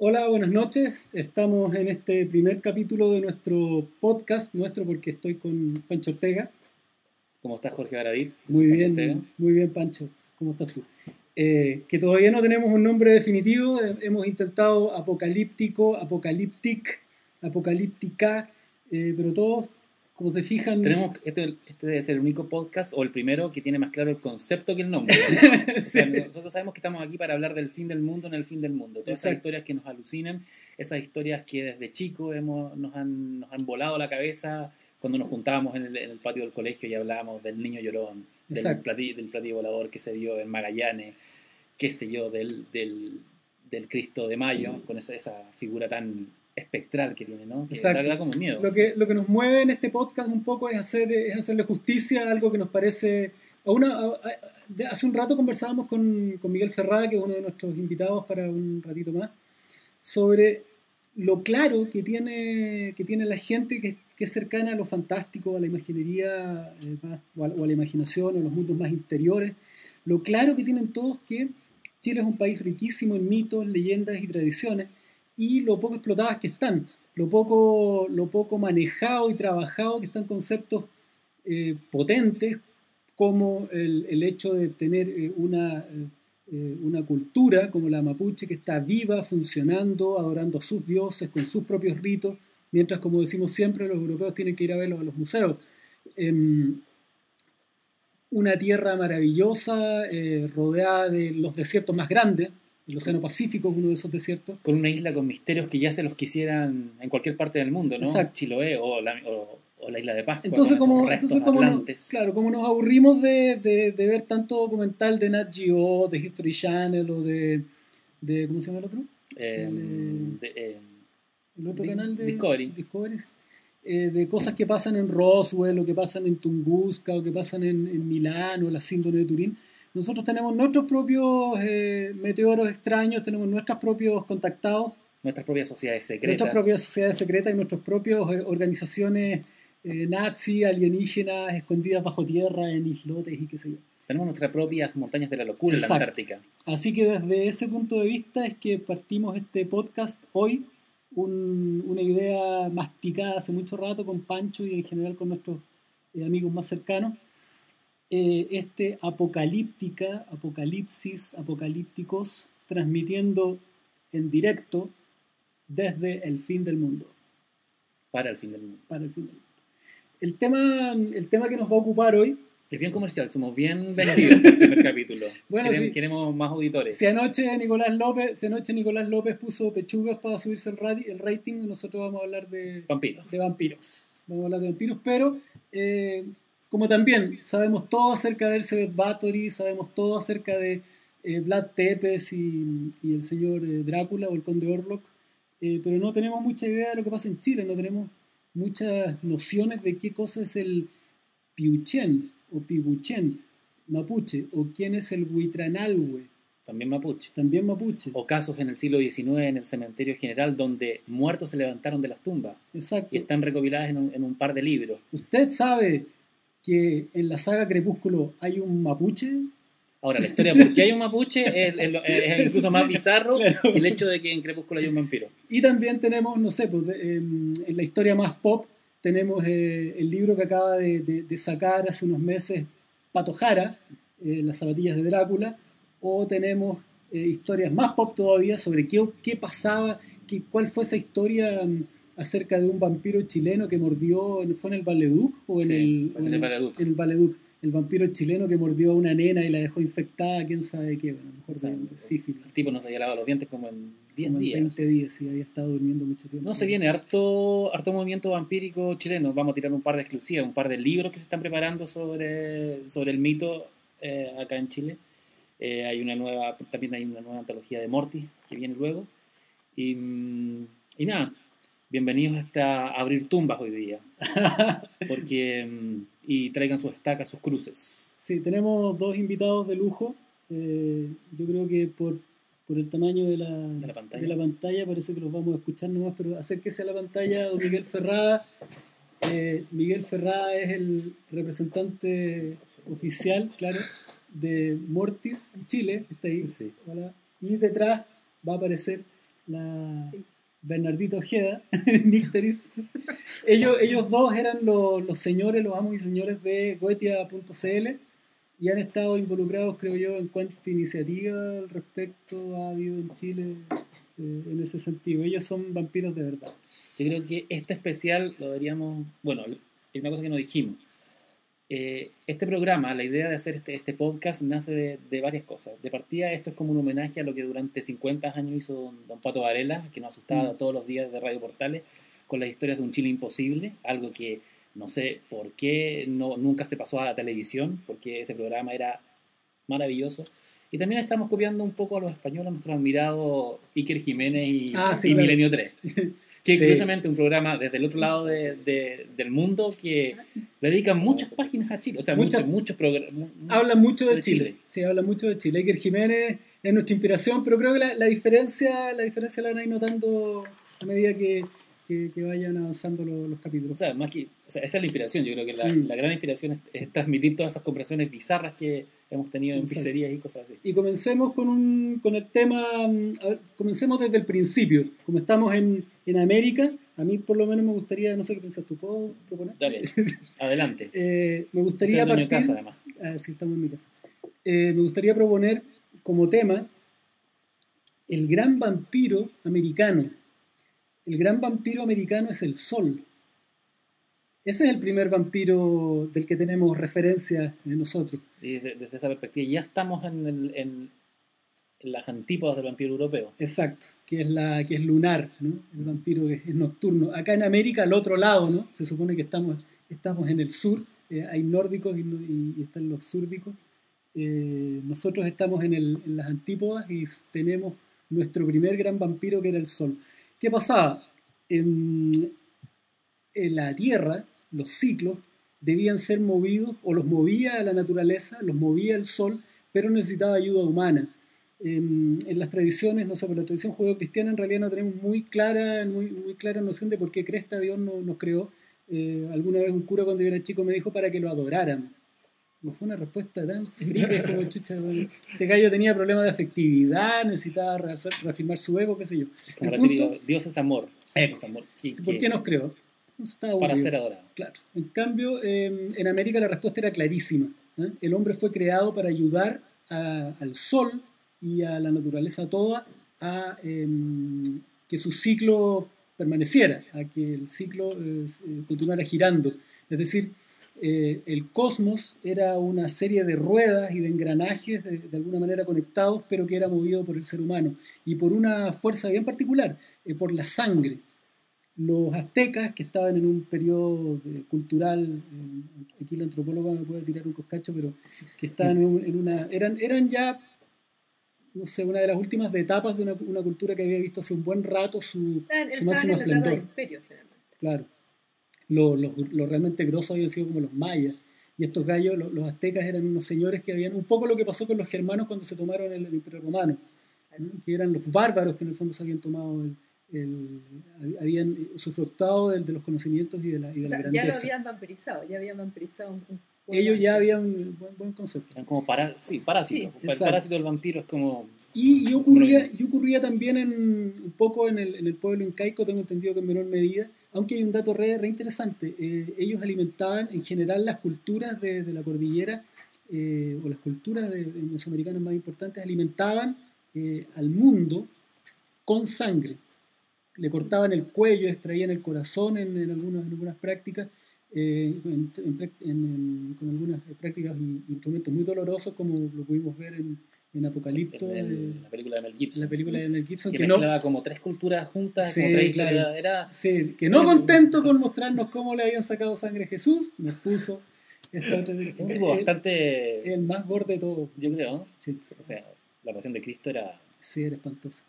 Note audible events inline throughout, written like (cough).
Hola, buenas noches. Estamos en este primer capítulo de nuestro podcast, nuestro porque estoy con Pancho Ortega. ¿Cómo estás, Jorge Baradí? Muy bien, muy bien, Pancho. ¿Cómo estás tú? Eh, que todavía no tenemos un nombre definitivo. Eh, hemos intentado apocalíptico, apocalíptic, apocalíptica, eh, pero todos como se fijan... Tenemos, este, este, debe ser el único podcast o el primero que tiene más claro el concepto que el nombre. (laughs) nosotros sabemos que estamos aquí para hablar del fin del mundo en el fin del mundo. Todas esas historias que nos alucinan, esas historias que desde chicos hemos, nos, han, nos han volado la cabeza cuando nos juntábamos en el, patio del colegio y hablábamos del niño llorón, del platillo, del platillo volador que se vio en Magallanes, qué sé yo, del, del, del Cristo de Mayo, con esa, esa figura tan espectral que tiene, ¿no? Que Da, como miedo. Lo que, lo que nos mueve en este podcast un poco es, hacer, es hacerle justicia a algo que nos parece... A una, hace un rato conversábamos con, con Miguel Ferrada, que es uno de nuestros invitados para un ratito más, sobre lo claro que tiene, que tiene la gente que, que es cercana a lo fantástico, a la imaginería, eh, o, a, la imaginación, a los mundos más interiores, lo claro que tienen todos que Chile es un país riquísimo en mitos, leyendas y tradiciones, y lo poco explotadas que están, lo poco, lo poco manejado y trabajado que están conceptos eh, potentes como el, hecho de tener eh, una, eh, una cultura como la mapuche que está viva, funcionando, adorando a sus dioses con sus propios ritos, mientras como decimos siempre los europeos tienen que ir a verlos a los museos. Em, una tierra maravillosa, rodeada de los desiertos más grandes, el Océano Pacífico es uno de esos desiertos. Con una isla con misterios que ya se los quisieran en cualquier parte del mundo, ¿no? Exacto. Chiloé o la, o, la isla de Pascua. Entonces, como, entonces como nos, claro, como nos aburrimos de, de, de, ver tanto documental de Nat Geo, de History Channel o de. de ¿Cómo se llama el otro? Eh, de, eh, el otro canal de Discovery. Discovery eh, de cosas que pasan en Roswell o que pasan en Tunguska o que pasan en, en Milán o la síndrome de Turín nosotros tenemos nuestros propios eh, meteoros extraños, tenemos nuestros propios contactados. Nuestras propias sociedades secretas. Nuestras propias sociedades secretas y nuestras propias eh, organizaciones eh, nazi, alienígenas, escondidas bajo tierra en islotes y qué sé yo. Tenemos nuestras propias montañas de la locura en la Antártica. Así que desde ese punto de vista es que partimos este podcast hoy, una idea masticada hace mucho rato con Pancho y en general con nuestros amigos más cercanos, eh, este apocalíptica, apocalipsis, apocalípticos, transmitiendo en directo desde el fin del mundo. Para el fin del mundo. Para el fin del mundo. El tema, el tema que nos va a ocupar hoy. Es bien comercial, somos bien vendidos en el primer (laughs) capítulo. Bueno, queremos, queremos, más auditores. Si anoche Nicolás López, si anoche Nicolás López puso pechugas para subirse el, el rating, nosotros vamos a hablar de vampiros. De vampiros. Vamos a hablar de vampiros, pero eh, como también sabemos todo acerca de Elizabeth Bathory, sabemos todo acerca de eh, Vlad Tepes y, el señor eh, Drácula o el conde Orlok, eh, pero no tenemos mucha idea de lo que pasa en Chile, no tenemos muchas nociones de qué cosa es el Piuchen o Pibuchen mapuche, o quién es el Huitranalhue. También mapuche. También mapuche. O casos en el siglo XIX en el cementerio general donde muertos se levantaron de las tumbas. Exacto. Y están recopiladas en un, en un par de libros. ¿Usted sabe que en la saga Crepúsculo hay un mapuche. Ahora, la historia por qué hay un mapuche es, (laughs) incluso más bizarro que el hecho de que en Crepúsculo hay un vampiro. Y también tenemos, no sé, pues, en, la historia más pop tenemos eh, el libro que acaba de, sacar hace unos meses Pato Jara, eh, Las zapatillas de Drácula, o tenemos eh, historias más pop todavía sobre qué, qué pasaba, qué, cuál fue esa historia mm, acerca de un vampiro chileno que mordió, ¿fue en el Valeduc? O en, el, en, el Valeduc. En el Valeduc. El vampiro chileno que mordió a una nena y la dejó infectada, quién sabe qué, bueno, mejor sabe, sífilis. El tipo no se había lavado los dientes como en 10 días. 20 días, sí, había estado durmiendo mucho tiempo. No, se viene harto, harto movimiento vampírico chileno. Vamos a tirar un par de exclusivas, un par de libros que se están preparando sobre, sobre el mito eh, acá en Chile. Eh, hay una nueva, también hay una nueva antología de Morty que viene luego. Y, mm, y nada, bienvenidos hasta abrir tumbas hoy día. (laughs) Porque, mm, y traigan sus estacas, sus cruces. Sí, tenemos dos invitados de lujo. Eh, yo creo que por, por el tamaño de la, De la pantalla. de la pantalla parece que los vamos a escuchar nomás, pero acérquese a la pantalla don Miguel Ferrada. Eh, Miguel Ferrada es el representante oficial, claro, de Mortis Chile, está ahí. Sí. Hola. Y detrás va a aparecer la Bernardito Ojeda, (laughs) Nicteris. ellos, ellos dos eran los, los señores, los amos y señores de Goetia.cl y han estado involucrados, creo yo, en cuánta iniciativa al respecto ha habido en Chile eh, en ese sentido. Ellos son vampiros de verdad. Yo creo que este especial lo deberíamos. Bueno, hay una cosa que no dijimos. Eh, este programa, la idea de hacer este, este podcast nace de, de varias cosas. De partida, esto es como un homenaje a lo que durante 50 años hizo don, don Pato Varela, que nos asustaba Mm. todos los días de Radio Portales con las historias de un Chile imposible, algo que no sé por qué no, nunca se pasó a la televisión, porque ese programa era maravilloso. Y también estamos copiando un poco a los españoles, a nuestros admirados Iker Jiménez y, Ah, sí, y claro. Milenio 3. (laughs) Que Sí. curiosamente un programa desde el otro lado de- de- del mundo que le dedican muchas páginas a Chile. O sea, Muchas- muchos, muchos programas. Hablan mucho de, De Chile. Chile. Sí, hablan mucho de Chile. Iker Jiménez es nuestra inspiración, pero creo que la, la diferencia la diferencia la van a ir notando a medida que, que- que vayan avanzando los, los O capítulos. sea, más que, o sea, esa es la inspiración. Yo creo que la, Sí. la gran inspiración es, es transmitir todas esas conversaciones bizarras que hemos tenido en Exacto. pizzerías y cosas así. Y comencemos con, un, con el tema, mm, a ver, comencemos desde el principio. Como estamos en, en América, a mí por lo menos me gustaría, no sé qué piensas tú, ¿puedo proponer? Dale, (laughs) adelante. Eh, me Usted gustaría es dueño de partir... casa, además. Ah, sí, estamos en mi casa. Eh, me gustaría proponer como tema el gran vampiro americano. El gran vampiro americano es el sol. Ese es el primer vampiro del que tenemos referencia en nosotros. Y desde, desde esa perspectiva ya estamos en, el- en- en las antípodas del vampiro europeo. Exacto, que es, la, que es lunar, ¿no? el vampiro que es nocturno. Acá en América, al otro lado, ¿no? se supone que estamos, estamos en el sur, eh, hay nórdicos y, y- y están los súrdicos. Eh, nosotros estamos en, el- en las antípodas y tenemos nuestro primer gran vampiro que era el sol. ¿Qué pasaba? En, en la Tierra, los ciclos debían ser movidos, o los movía la naturaleza, los movía el sol, pero necesitaba ayuda humana en, en las tradiciones, no sé, por la tradición judeocristiana en realidad no tenemos muy clara, muy, muy clara noción de por qué cresta Dios no- nos creó. Eh, alguna vez un cura cuando yo era chico me dijo para que lo adoráramos. No fue una respuesta tan fría (laughs) como chucha. bueno, Este gallo tenía problemas de afectividad, necesitaba reafirmar su ego, qué sé yo. Como El punto- Dios es amor. Eco. Es amor. que- ¿Por que- qué nos creó? Para ser adorado. Claro. En cambio, eh, en América la respuesta era clarísima. ¿eh? El hombre fue creado para ayudar a- al sol y a la naturaleza toda a em, que su ciclo permaneciera, a que el ciclo eh, eh, continuara girando. Es decir, el cosmos era una serie de ruedas y de engranajes de, de alguna manera conectados, pero que era movido por el ser humano y por una fuerza bien particular, por la sangre los aztecas, que estaban en un periodo de- cultural, eh, aquí la antropóloga me puede tirar un coscacho, pero que estaban en, un- en una... Eran, eran ya, no sé, una de las últimas etapas de una, una cultura que había visto hace un buen rato su, Estaban, su máximo en la esplendor. imperio, finalmente. Claro. Los lo, lo realmente grosos habían sido como los mayas. Y estos gallos, lo- los aztecas, eran unos señores que habían... Un poco lo que pasó con los germanos cuando se tomaron el, el imperio romano. ¿no? Que eran los bárbaros que en el fondo se habían tomado el... el- habían usufructado de, de los conocimientos y de la, y de O la sea, ya lo grandeza. habían vampirizado, ya habían vampirizado un, un Ellos ya habían buen, buen concepto. Eran como para, sí, parásitos. Sí, el parásito del vampiro es como. Y, y ocurría, y ocurría también en, un poco en el, en el pueblo incaico, tengo entendido que en menor medida, aunque hay un dato re, re interesante. eh, ellos alimentaban en general las culturas de, de la cordillera, eh, o las culturas de, de mesoamericanas más importantes, alimentaban eh, al mundo con sangre. Le cortaban el cuello, extraían el corazón en, en algunas, en algunas prácticas, eh, en- en con algunas prácticas y instrumentos muy dolorosos, como lo pudimos ver en, en Apocalipto. En, el- eh, la película de Mel Gibson. la película de Mel Gibson, que, que no, mezclaba como tres culturas juntas, Sí, como tres claro. historias. Era. sí, que no contento con mostrarnos cómo le habían sacado sangre a Jesús, nos puso Esta un el- tipo el- bastante. El más gordo de todos. Yo creo, ¿no? Sí, O sea, la pasión de Cristo era, sí, era espantoso.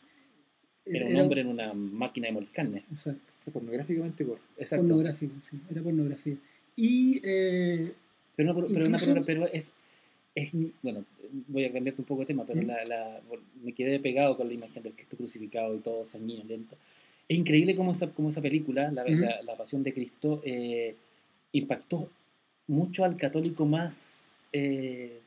Era un hombre en una máquina de moler carne. Exacto. Pornográficamente gordo. Exacto. Pornográfico, sí, era pornografía. Y eh, Pero, no, pero, una- Incluso- pero es, es. Bueno, voy a cambiarte un poco de tema, pero ¿Mm? la, la- me quedé pegado con la imagen del Cristo crucificado y todo sanguinolento. Es increíble cómo esa, cómo esa película, la, la- la Pasión de Cristo, eh, impactó mucho al católico más, eh,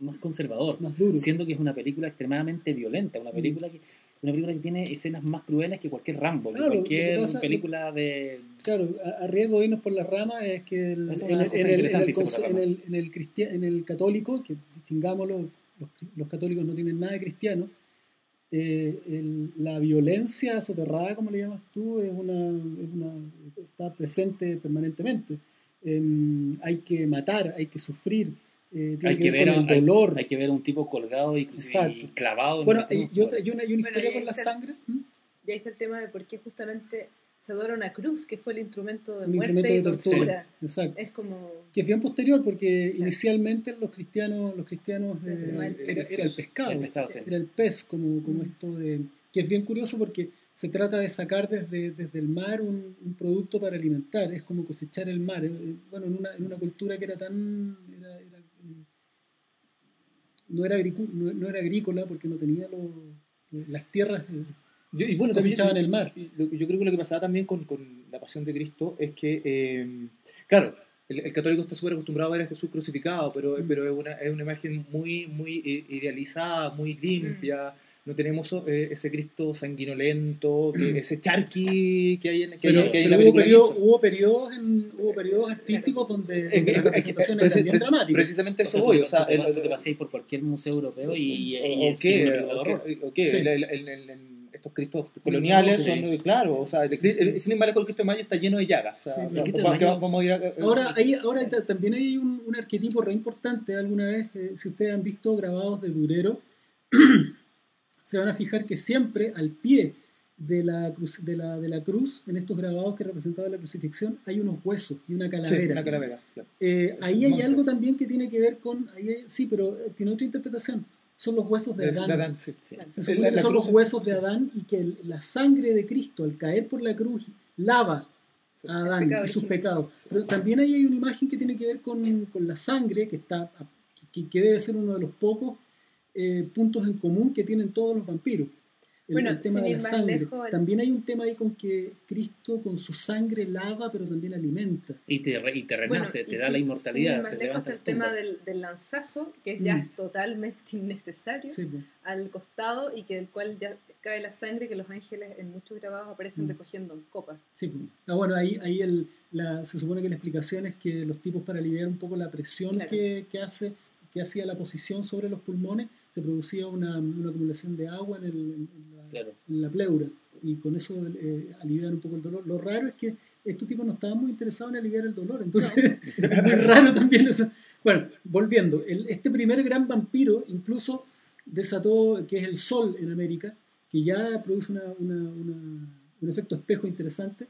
más conservador. más duro. siendo que es una película extremadamente violenta, Mm. una película que una película que tiene escenas más crueles que cualquier Rambo, Claro, que cualquier pasa- película de Claro, a, a riesgo de irnos por las ramas es que el- Eso es en, el, en en en católico, que distingámoslo, los, los católicos no tienen nada de cristiano, eh, el- la violencia soterrada, como le llamas tú, es una, es una- está presente permanentemente. Em, hay que matar, hay que sufrir, eh, tiene hay que, que ver ver con el hay- dolor. hay, que ver a un tipo colgado y, y clavado en bueno, una cruz, y, bueno. una, y una Bueno, historia y con la sangre. ¿m? Y ahí está el tema de por qué justamente se adora una cruz, que fue el instrumento de Un muerte instrumento y de tortura. tortura. Exacto. Es como... que es bien posterior porque inicialmente los cristianos los cristianos El eh, tema del era, pez. era el pescado, El pescado, sí. era el pez como, como Mm. esto de que es bien curioso porque se trata de sacar desde, desde el mar un, un producto para alimentar es como cosechar el mar Eh, eh, bueno en una, en una cultura que era tan era- era, no era no, no era agrícola porque no tenía los- las tierras eh, Yo, y bueno, también- Cosechaban el mar. lo- yo creo que lo que pasaba también con, con la pasión de Cristo es que, eh, claro, el, el católico está súper acostumbrado a ver a Jesús crucificado, pero, Mm. pero es, una, es una imagen muy, muy i- idealizada, muy limpia. No tenemos eh, ese Cristo sanguinolento, que, ese charqui que hay en, que hay- pero, que hay en la hubo, película. periodos, Mismo. hubo periodos en- hubo periodos artísticos donde, Eh, donde eh, la eh, representación eh, era preci- bien preci- dramática Precisamente O eso voy. O sea, tú- el- tú te paséis por cualquier museo europeo y, y, o- y o es o o Sí. el- el- el- el- el- estos cristos coloniales Sí. son, claro, o sea, sin embargo el Cristo de Mayo está lleno de llagas. O sea, Sí, vamos- el Cristo de vamos- Mayo- vamos a ir a- Ahora, ahí, ahora ta- también hay un, un arquetipo re importante. Alguna vez, eh, si ustedes han visto grabados de Durero, (clears throat) se van a fijar que siempre al pie de la, cruz, de, la, de la cruz, en estos grabados que representaban la crucifixión, hay unos huesos y una Sí, calavera. una calavera, claro. Eh, ahí un hay algo también que tiene que ver con. ahí hay- sí, pero eh, tiene otra interpretación. Son los huesos de Adán. de Adán, sí. Sí. Se supone que son los huesos de Adán y que el- la sangre de Cristo, al caer por la cruz, lava a Adán pecado y sus pecados. Pero también ahí hay una imagen que tiene que ver con, con la sangre, que, está, que, que debe ser uno de los pocos eh, puntos en común que tienen todos los vampiros. El, Bueno, el tema sin de ir la más sangre. lejos, el- También hay un tema ahí con que Cristo con su sangre lava, pero también alimenta. Y te, re- y te Bueno, renace, y te da sin- la sin inmortalidad, ir más te lejos está el tema del, del lanzazo, que ya Mm. es totalmente (laughs) innecesario, Sí, pues. al costado y que del cual ya cae la sangre que los ángeles en muchos grabados aparecen Mm. recogiendo en copas. Sí, pues. Ah, bueno, ahí, ahí el, la, se supone que la explicación es que los tipos para aliviar un poco la presión Claro. que, que hace que hacía la posición sobre los pulmones, se producía una, una acumulación de agua en, el, en la, Claro. en la pleura y con eso eh, alivian un poco el dolor. Lo raro es que estos tipos no estaban muy interesados en aliviar el dolor, entonces (laughs) es muy raro también eso. Bueno, volviendo, el- este primer gran vampiro incluso desató, que es el sol en América, que ya produce una- una- una- un efecto espejo interesante,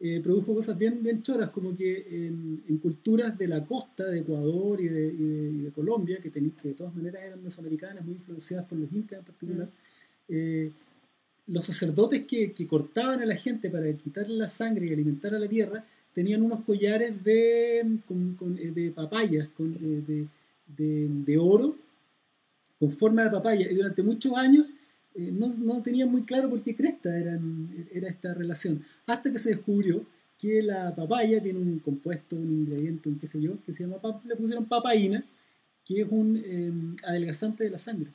eh, produjo cosas bien, bien choras, como que en, en culturas de la costa, de Ecuador y de, Colombia, que, teni- que de todas maneras eran mesoamericanas, muy influenciadas por los incas en particular, eh, los sacerdotes que, que cortaban a la gente para quitarle la sangre y alimentar a la tierra, tenían unos collares de, con- con, eh, de papayas, con, de, de- de oro, con forma de papaya, y durante muchos años eh, no, no tenían muy claro por qué cresta eran, era esta relación, hasta que se descubrió que la papaya tiene un compuesto, un ingrediente, un qué sé yo, que se llama, le pusieron papaína, que es un eh, adelgazante de la sangre.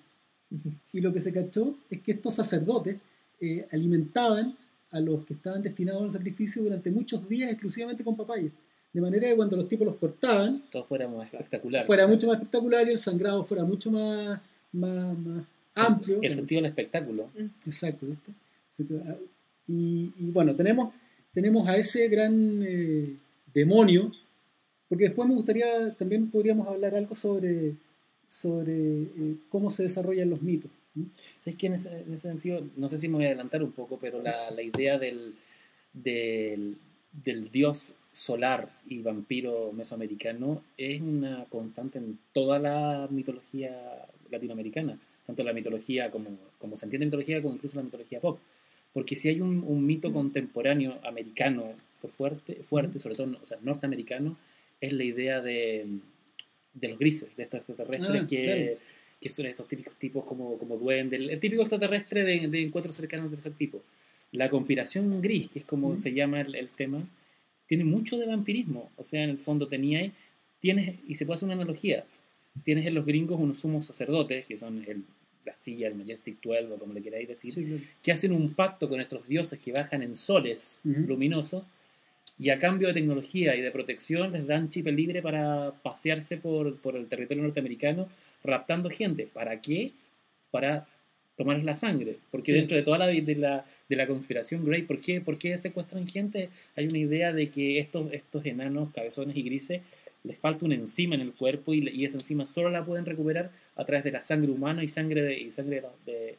(laughs) Y lo que se cachó es que estos sacerdotes eh, alimentaban a los que estaban destinados al sacrificio durante muchos días exclusivamente con papaya. De manera que cuando los tipos los cortaban, Todos fuéramos espectacular. fuera mucho más espectacular y el sangrado fuera mucho más, más, más amplio. El sentido del espectáculo. Exacto. Se te va- Y, y bueno, tenemos, tenemos a ese gran eh, demonio, porque después me gustaría, también podríamos hablar algo sobre, sobre eh, cómo se desarrollan los mitos. ¿Sabes que en ese, en ese sentido, no sé si me voy a adelantar un poco, pero la, la idea del, del, del dios solar y vampiro mesoamericano es una constante en toda la mitología latinoamericana, tanto la mitología como, como se entiende en mitología como incluso la mitología pop. Porque si hay un, un mito contemporáneo americano por fuerte, fuerte sobre todo o sea, norteamericano, es la idea de, de los grises, de estos extraterrestres Ah, que, claro. que son estos típicos tipos como, como duende, el, típico extraterrestre de, de encuentros cercanos de tercer tipo. La conspiración gris, que es como Ujú. se llama el, el tema, tiene mucho de vampirismo. O sea, en el fondo tenía tienes, y se puede hacer una analogía, tienes en los gringos unos sumos sacerdotes, que son el, la silla, el Majestic 12, o como le queráis decir, Sí, claro. que hacen un pacto con estos dioses que bajan en soles Ujú. luminosos y a cambio de tecnología y de protección les dan chip libre para pasearse por, por el territorio norteamericano raptando gente. ¿Para qué? Para tomarles la sangre. Porque Sí. dentro de toda la, de la, de la conspiración Grey, ¿por qué, ¿por qué secuestran gente? Hay una idea de que estos, estos enanos, cabezones y grises, les falta una enzima en el cuerpo y, y esa enzima solo la pueden recuperar a través de la sangre humana y sangre de, y sangre de, los- de-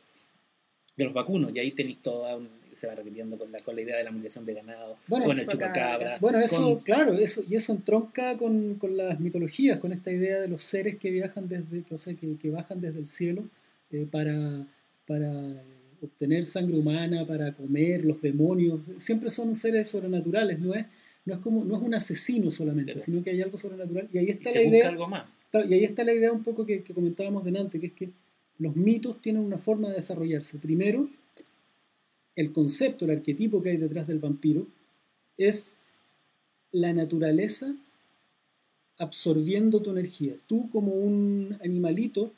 de los vacunos. Y ahí tenéis toda un- se va repitiendo con la, con la idea de la mutilación de ganado, Bueno, con el chupacabra. Bueno, eso, con- claro, eso, y eso entronca con, con las mitologías, con esta idea de los seres que viajan desde, o sea, que, que bajan desde el cielo eh, para, para obtener sangre humana, para comer, los demonios, siempre son seres sobrenaturales, no es, no es como, no es un asesino solamente, Claro. sino que hay algo sobrenatural. Y ahí está se la busca idea. algo más. Y ahí está la idea un poco que, que comentábamos delante, que es que los mitos tienen una forma de desarrollarse. Primero, el concepto, el arquetipo que hay detrás del vampiro es la naturaleza absorbiendo tu energía. Tú como un animalito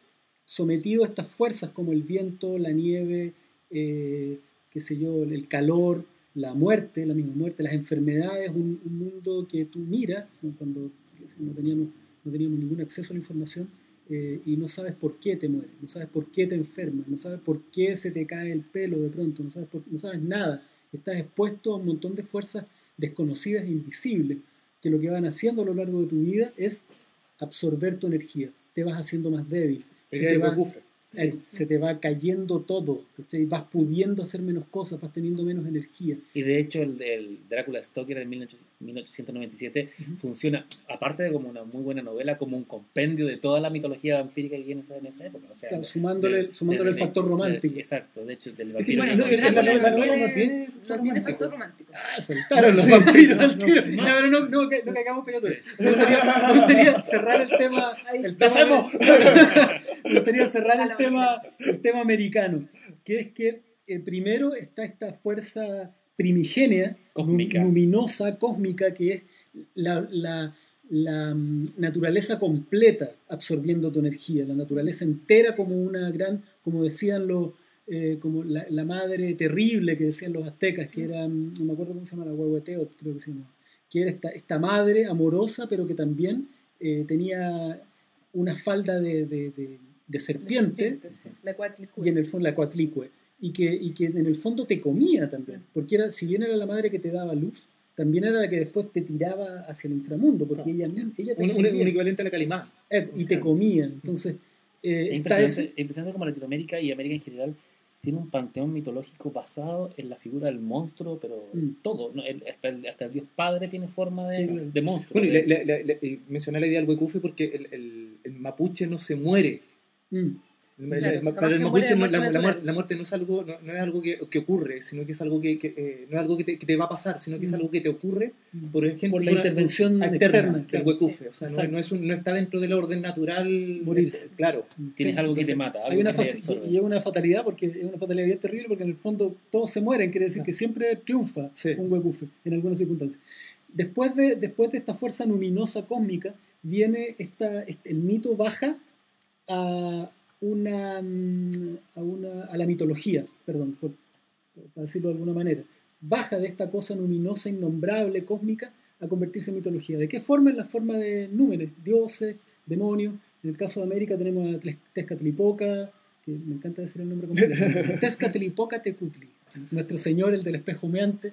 sometido a estas fuerzas como el viento, la nieve, eh, qué sé yo, el calor, la muerte, la misma muerte, las enfermedades, un, un mundo que tú miras, cuando no teníamos, no teníamos ningún acceso a la información, eh, y no sabes por qué te mueres, no sabes por qué te enfermas, no sabes por qué se te cae el pelo de pronto, no sabes, por- no sabes nada, estás expuesto a un montón de fuerzas desconocidas e invisibles, que lo que van haciendo a lo largo de tu vida es absorber tu energía, te vas haciendo más débil, se te, del eh, se te va cayendo todo, ¿cachai? vas pudiendo hacer menos cosas, vas teniendo menos energía. Y de hecho el, el Drácula Stoker de 18- 1897 Ujú. funciona, aparte de como una muy buena novela, como un compendio de toda la mitología vampírica que hay en esa, en esa época. O sea, Claro, de- sumándole, de- sumándole de- el factor de- romántico. exacto, de hecho, del que vampiro. bueno, que no, no- es que la- Drácula la no novela no tiene- no tiene factor romántico. Ah, saltaron los vampiros al tiro. No, pero no, no, que- no pegados. Me gustaría, me gustaría cerrar el tema. El tema (laughs) me gustaría cerrar el tema, el tema americano, que es que eh, primero está esta fuerza primigenia, Cósmica. luminosa, cósmica, que es la, la- la, mm, naturaleza completa absorbiendo tu energía, la naturaleza entera como una gran, como decían los, eh, como la, la madre terrible que decían los aztecas, que era, mm, no me acuerdo cómo se llama, la huehueteo, creo que se llama, que era esta, esta madre amorosa, pero que también eh, tenía una falda de, de- de- de serpiente sí. La cuatlicue. y en el fondo la coatlicue y que, y que en el fondo te comía también, porque era, si bien era la madre que te daba luz, también era la que después te tiraba hacia el inframundo, porque Claro. ella, ella te Un, un- un equivalente a la calimán. eh, y te comía. Entonces, eh, Es impresionante, es impresionante como Latinoamérica y América en general tiene un panteón mitológico basado en la figura del monstruo, pero Mm. todo, ¿no? El- hasta, el, hasta el dios padre tiene forma de, Sí, de monstruo. Bueno, y de- la- la- y mencioné la idea del huecufe porque el, el- el mapuche no se muere. Mm, El- Claro, para el mapuche la, muerte la la muerte no es algo, no, no es algo que, que ocurre, sino que es algo que, que, eh, no es algo que te, que te va a pasar, sino que es Mm. algo que te ocurre, mm. por ejemplo, Por la una- intervención externa, externa, del claro. huecufe. O sea, no, no, es un- no está dentro del orden natural. Morirse. eh, Claro. tienes Sí, algo que te entonces, mata. Hay algo una, que te faci- absorbe. y es una fatalidad, porque es una fatalidad bien terrible, porque en el fondo todos se mueren, quiere decir que siempre triunfa Sí. un huecufe en algunas circunstancias. Después de, después de esta fuerza luminosa cósmica, viene esta, este- el mito baja a una, mm, a una a la mitología, perdón, por, para decirlo de alguna manera. Baja de esta cosa luminosa, innombrable, cósmica, a convertirse en mitología. ¿De qué forma? En la forma de números, dioses, demonios. En el caso de América tenemos a Tezcatlipoca, que me encanta decir el nombre completo. (laughs) Tezcatlipoca Tecutli, nuestro señor, el del espejo humeante,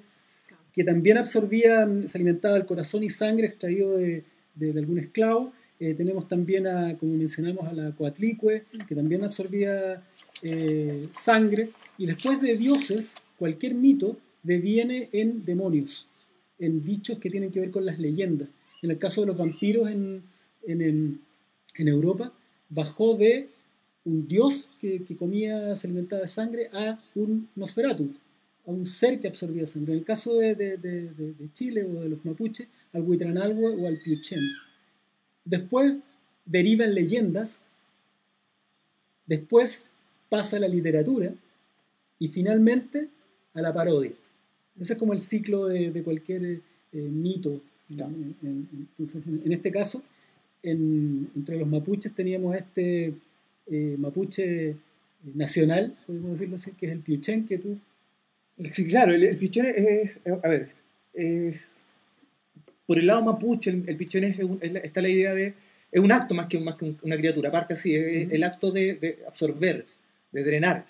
que también absorbía, mm, se alimentaba el corazón y sangre extraído de, de- de algún esclavo. Eh, tenemos también, a, como mencionamos, a la Coatlicue, que también absorbía eh, sangre. Y después de dioses, cualquier mito deviene en demonios. en bichos que tienen que ver con las leyendas. En el caso de los vampiros en, en, en Europa, bajó de un dios que, que, comía, se alimentaba de sangre, a un Nosferatu, a un ser que absorbía sangre. En el caso de, de, de, de Chile o de los mapuches, al Huitranalhue o al Piuchen. Después derivan leyendas, después pasa a la literatura y finalmente a la parodia. Ese es como el ciclo de, cualquier eh, mito. Entonces, en este caso, entre los mapuches teníamos este eh, mapuche nacional, podemos decirlo así, que es el Piuchen, que tú... Sí, claro, el, Piuchen es, a ver, por el lado mapuche, el, Piuchen es, está la idea de, es un acto más que, más que una criatura, aparte así, es el acto de, de absorber, de drenar.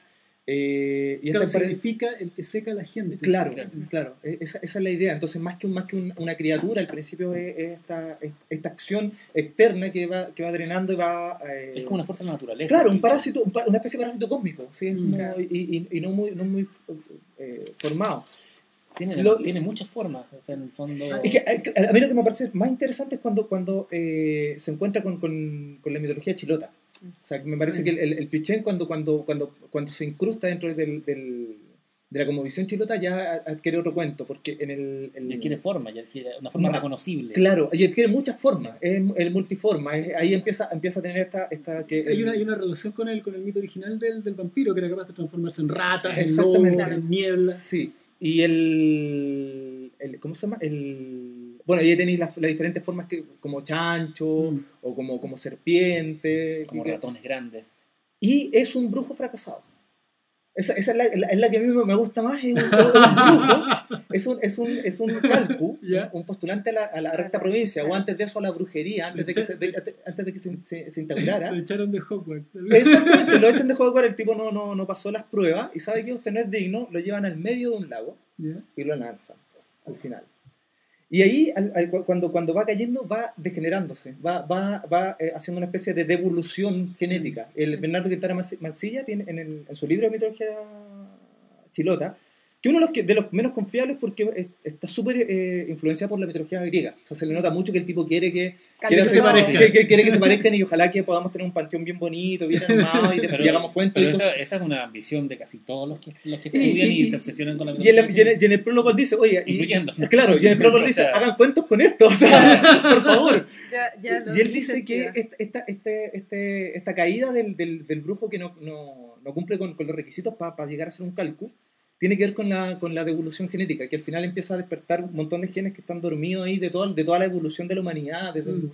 Eh, y claro, significa el que seca a la gente. Claro, claro, e-, esa, esa, es la idea. Entonces, más que, un, más que una criatura, al principio es, esta, esta acción externa que va, que va drenando y va... Eh, es como una fuerza de la naturaleza. Claro, un parásito, una especie de parásito cósmico, ¿sí? Mm. y, y, no muy, no muy eh, formado. Tiene, tiene, muchas formas, o sea, en el fondo... Es que, eh, a mí lo que me parece más interesante es cuando, cuando se encuentra con, con, con la mitología chilota. O sea, me parece que el, el, Pichén cuando, cuando, cuando, cuando se incrusta dentro del, del, de la conmovisión chilota ya adquiere otro cuento, porque en el... el... Y adquiere forma, ya adquiere una forma reconocible. Claro, y adquiere muchas formas, es el multiforma, ahí empieza, empieza a tener esta... esta que, hay, una, hay una relación con el, con el mito original del, del vampiro, que era capaz de transformarse en ratas, en lobo, en niebla. Sí, y el, el ¿cómo se llama? El bueno, ahí tenéis las, diferentes formas que, como chancho mm. o como, como serpiente. Como ratones grandes. Y es un brujo fracasado. Esa, esa es, la, es, la, que a mí me gusta más, es un, un brujo, es un, es un, es un calcu, (laughs) un postulante a la, a la, recta provincia, o antes de eso a la brujería, antes de que se, de, antes de que se, se, se instaurara. (laughs) Lo echaron de Hogwarts. Exactamente, lo echan de Hogwarts, el tipo no, no, no pasó las pruebas, y sabe que usted no es digno, lo llevan al medio de un lago y lo lanzan al final. Y ahí, cuando, cuando va cayendo, va degenerándose, va, va, va eh, haciendo una especie de devolución genética. El Bernardo Quintana Mancilla tiene en, el, en su libro de mitología chilota, que uno de los, que, de los menos confiables porque está súper eh, influenciado por la mitología griega. O sea, se le nota mucho que el tipo quiere que, quiere, se que, que, quiere que se parezcan y ojalá que podamos tener un panteón bien bonito, bien (laughs) armado y después hagamos cuentos. Pero esa, esa, es una ambición de casi todos los que, los que estudian y, y, se obsesionan con la mitología. Y en, y en, el, prólogo dice, oye, incluyendo. claro, y en el prólogo (laughs) dice, hagan cuentos con esto, (laughs) o sea, por favor. Ya, ya y él dice que esta, este, este, esta caída del, del, del brujo que no, no, no cumple con, con los requisitos para pa llegar a ser un cálculo tiene que ver con la, con la devolución genética, que al final empieza a despertar un montón de genes que están dormidos ahí de, todo, de toda la evolución de la humanidad. Mm.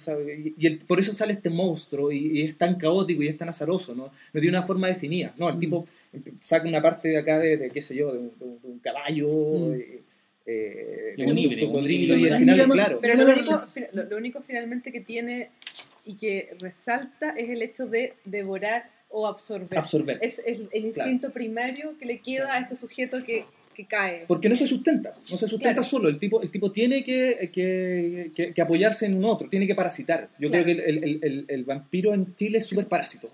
y, el, por eso sale este monstruo y, es tan caótico y es tan azaroso, ¿no? No tiene una forma definida. No, el mm. tipo saca una parte de acá de, qué sé yo, de un, caballo. Mm. Eh, eh, un, híbrido, y al final, claro. Pero lo único, lo único finalmente que tiene y que resalta es el hecho de devorar o absorber. absorber. Es, es, el instinto primario que le queda a este sujeto que, que, cae. Porque no se sustenta, no se sustenta solo. El tipo, el tipo tiene que, que, que, apoyarse en un otro, tiene que parasitar. Yo creo que el, el, el, vampiro en Chile es súper parásito.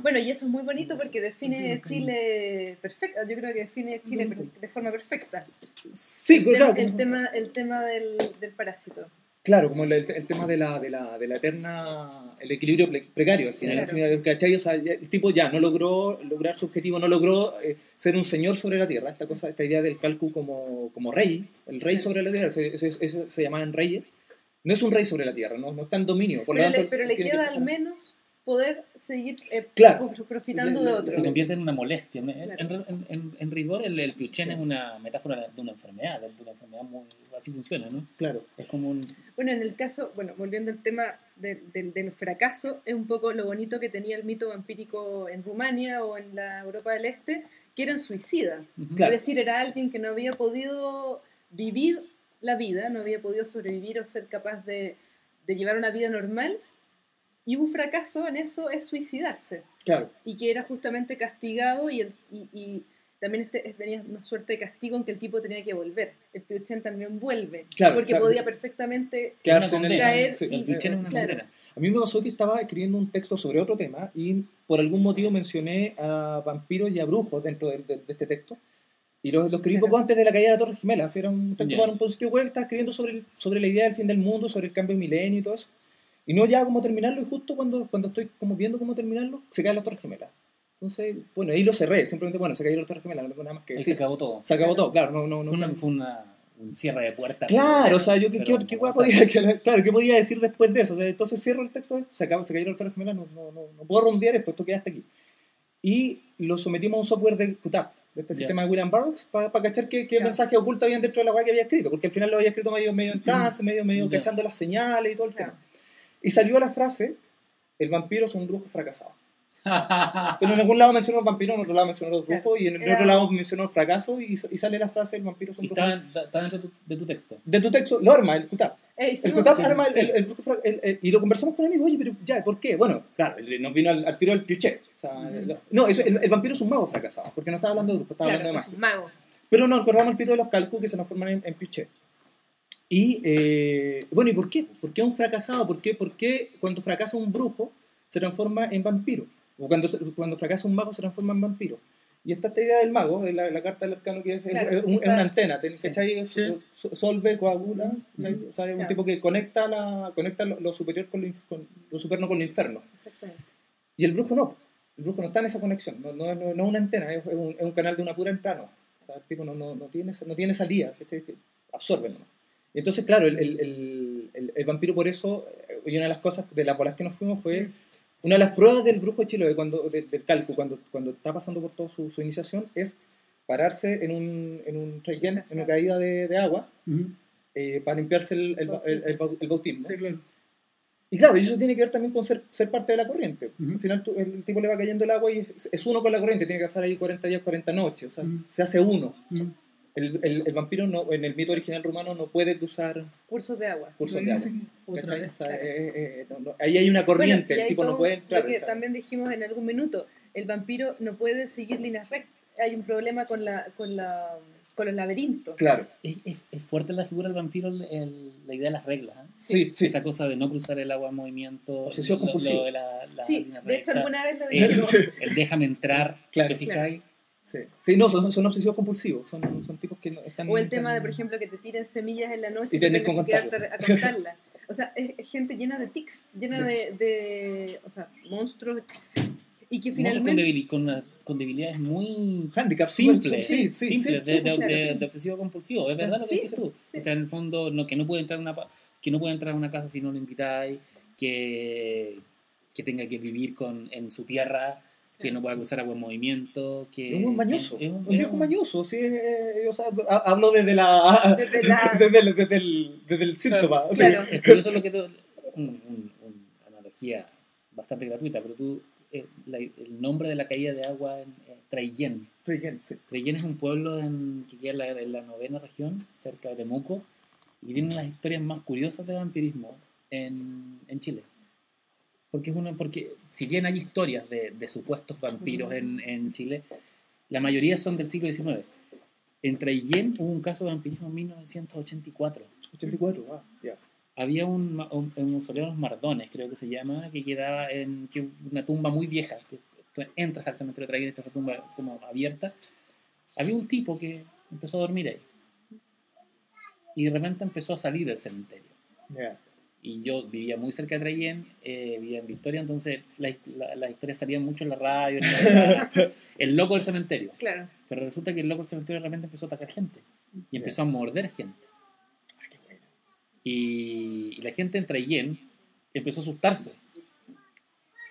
Bueno, y eso es muy bonito porque define Chile perfecto. Yo creo que define Chile de forma perfecta. Sí, el claro. el, tema, el tema del, del parásito. Claro, como el, el, tema de la, de, la, de la eterna, el equilibrio precario, al final, al final ¿cachai? O sea, el tipo ya no logró lograr su objetivo, no logró eh, ser un señor sobre la tierra, esta cosa, esta idea del cálculo como, como rey, el rey sobre la tierra, eso, eso, eso se llamaban reyes, no es un rey sobre la tierra, no, no está en dominio. Por pero, tanto, le, pero le queda al menos poder seguir eh, profitando de otro. Se convierte en una molestia. En, en, en, rigor, el, el piuchen es una metáfora de una enfermedad, de una enfermedad muy. Así funciona, ¿no? Claro. Es como un. Bueno, en el caso, bueno, volviendo al tema de, del fracaso, es un poco lo bonito que tenía el mito vampírico en Rumania o en la Europa del Este, que era un suicida. Es decir, era alguien que no había podido vivir la vida, no había podido sobrevivir o ser capaz de, de llevar una vida normal y un fracaso en eso es suicidarse. Claro. Y que era justamente castigado y, el, y, y también este, tenía una suerte de castigo en que el tipo tenía que volver. El Piuchen también vuelve. Claro, porque claro, podía perfectamente quedarse en el, caer. Sí, el Piuchen es una claro. A mí me pasó que estaba escribiendo un texto sobre otro tema y por algún motivo mencioné a vampiros y a brujos dentro de, de, de este texto. Y lo, lo escribí poco antes de la caída de la Torre Gemela. Era un, yeah. un sitio web, estaba escribiendo sobre, sobre la idea del fin del mundo, sobre el cambio de milenio y todo eso. Y no ya cómo terminarlo, y justo cuando, cuando estoy como viendo cómo terminarlo, se cae la Torre Gemela. Entonces, bueno, ahí lo cerré, simplemente, bueno, se cayó la Torre Gemela, no tengo nada más que decir. se acabó todo. Se acabó todo, claro, no, no, no. Fue, una, fue una, un cierre de puerta. Claro, o sea, yo qué, qué, qué podía, (laughs) claro, ¿qué podía decir después de eso? O sea, entonces cierro el texto, se, acabó, se cayó la Torre Gemela, no, no, no, no puedo rondear esto, esto queda hasta aquí. Y lo sometimos a un software de QTAP, de este sistema de William Burroughs, para cachar qué, qué mensaje oculto habían dentro de la web que había escrito, porque al final lo había escrito medio, medio en clase, medio, medio cachando las señales y todo el tema. Y salió la frase, el vampiro es un brujo fracasado. Pero en algún lado mencionó el vampiro, en otro lado mencionó los brujos, y en el otro lado mencionó el fracaso, y, y sale la frase el vampiro es un brujo. Está, dentro de tu, texto. De tu texto, lo arma el Qtap. el Qtap arma el, el, brujo y lo conversamos con él y digo, oye, pero ya, ¿por qué? Bueno, claro, nos vino al, tiro del cliché. O sea, no, eso, el, vampiro es un mago fracasado, porque no estaba hablando de brujo, estaba hablando de magia. Mago. Pero no, recordamos el tiro de los cálculos que se nos forman en, en Y, eh, bueno, ¿y por qué? ¿Por qué un fracasado? ¿Por qué, ¿Por qué cuando fracasa un brujo se transforma en vampiro? O cuando, cuando fracasa un mago se transforma en vampiro. Y esta, esta idea del mago, la, la carta del arcano que es, es, una antena, ¿cachai? Sí. Solve, coagula, o sea, es un tipo que conecta, la, conecta lo, superior con lo, con lo superno con lo inferno. Y el brujo no, el brujo no está en esa conexión, no, no, no, no es una antena, es un, es un, canal de una pura entrada. O sea, el tipo no, no, no, tiene, no tiene salida, absorbe nomás. Entonces, claro, el, el, el, el, vampiro por eso, eh, y una de las cosas de las bolas que nos fuimos fue una de las pruebas del brujo de Chiloé, cuando, del cálculo, cuando, cuando está pasando por toda su, su iniciación, es pararse en un, en un en una caída de, de agua, eh, para limpiarse el, bautismo. Sí, claro. Y claro, eso tiene que ver también con ser, ser parte de la corriente. Al final el tipo le va cayendo el agua y es, es, uno con la corriente, tiene que pasar ahí 40 días, 40 noches, o sea, se hace uno. El, el, el, vampiro no, en el mito original rumano no puede cruzar cursos de agua. Cursos de agua. Otra vez, eh, eh, no, no, ahí hay una corriente, el tipo no puede entrar. Lo que también dijimos en algún minuto, el vampiro no puede seguir líneas rectas. Hay un problema con la, con la con los laberintos. Claro. Es, es, es fuerte la figura del vampiro el, la idea de las reglas. ¿eh? Sí, sí, Esa cosa de no cruzar el agua en movimiento. Obsesión compulsiva. de la, la sí, de hecho alguna vez lo (laughs) dijimos. El, el, déjame entrar, claro. ¿te claro. Sí, sí no, son, son obsesivos compulsivos, son, son tipos que no están... O el tema de, por ejemplo, que te tiren semillas en la noche y tenés que quedarte a contarlas. O sea, es, gente llena de tics, llena sí. de, de, o sea, monstruos y que finalmente... Con, con, con, debilidades muy Handicaps simples, sí, sí, simples de, de, de, de, obsesivo compulsivo, es verdad lo que dices tú. O sea, en el fondo, no, que no puede entrar a una, que no puede entrar a una casa si no lo invitáis, que, que tenga que vivir con, en su tierra que no pueda cruzar a buen movimiento, que... Es un mañoso, es, un, un viejo mañoso, sí, eh, o sea, hablo desde la... Desde, la... (laughs) desde, el, desde, el, desde el síntoma. Claro. Sí. Es curioso lo que tú... Un, un, una analogía bastante gratuita, pero tú... Eh, la, el nombre de la caída de agua en eh, Traillén. Traillén, sí. Traillén es un pueblo en, que queda en la, en la novena región, cerca de Temuco, y tiene las historias más curiosas de vampirismo en, en Chile porque es una porque si bien hay historias de, de supuestos vampiros en, en, Chile la mayoría son del siglo XIX en Traillén hubo un caso de vampirismo en 1984 84 ah, ya. Había un, un, un mausoleo de los Mardones creo que se llama que quedaba en que una tumba muy vieja que tú entras al cementerio de Traillén esta tumba como abierta. Había un tipo que empezó a dormir ahí. Y de repente empezó a salir del cementerio. Yeah y yo vivía muy cerca de Traillén, eh, vivía en Victoria, entonces las la, la historias salían mucho en la radio, en la, (laughs) el loco del cementerio. Claro. Pero resulta que el loco del cementerio realmente empezó a atacar gente y empezó a morder gente. Ah, qué bueno. y, y, la gente en Traillén empezó a asustarse.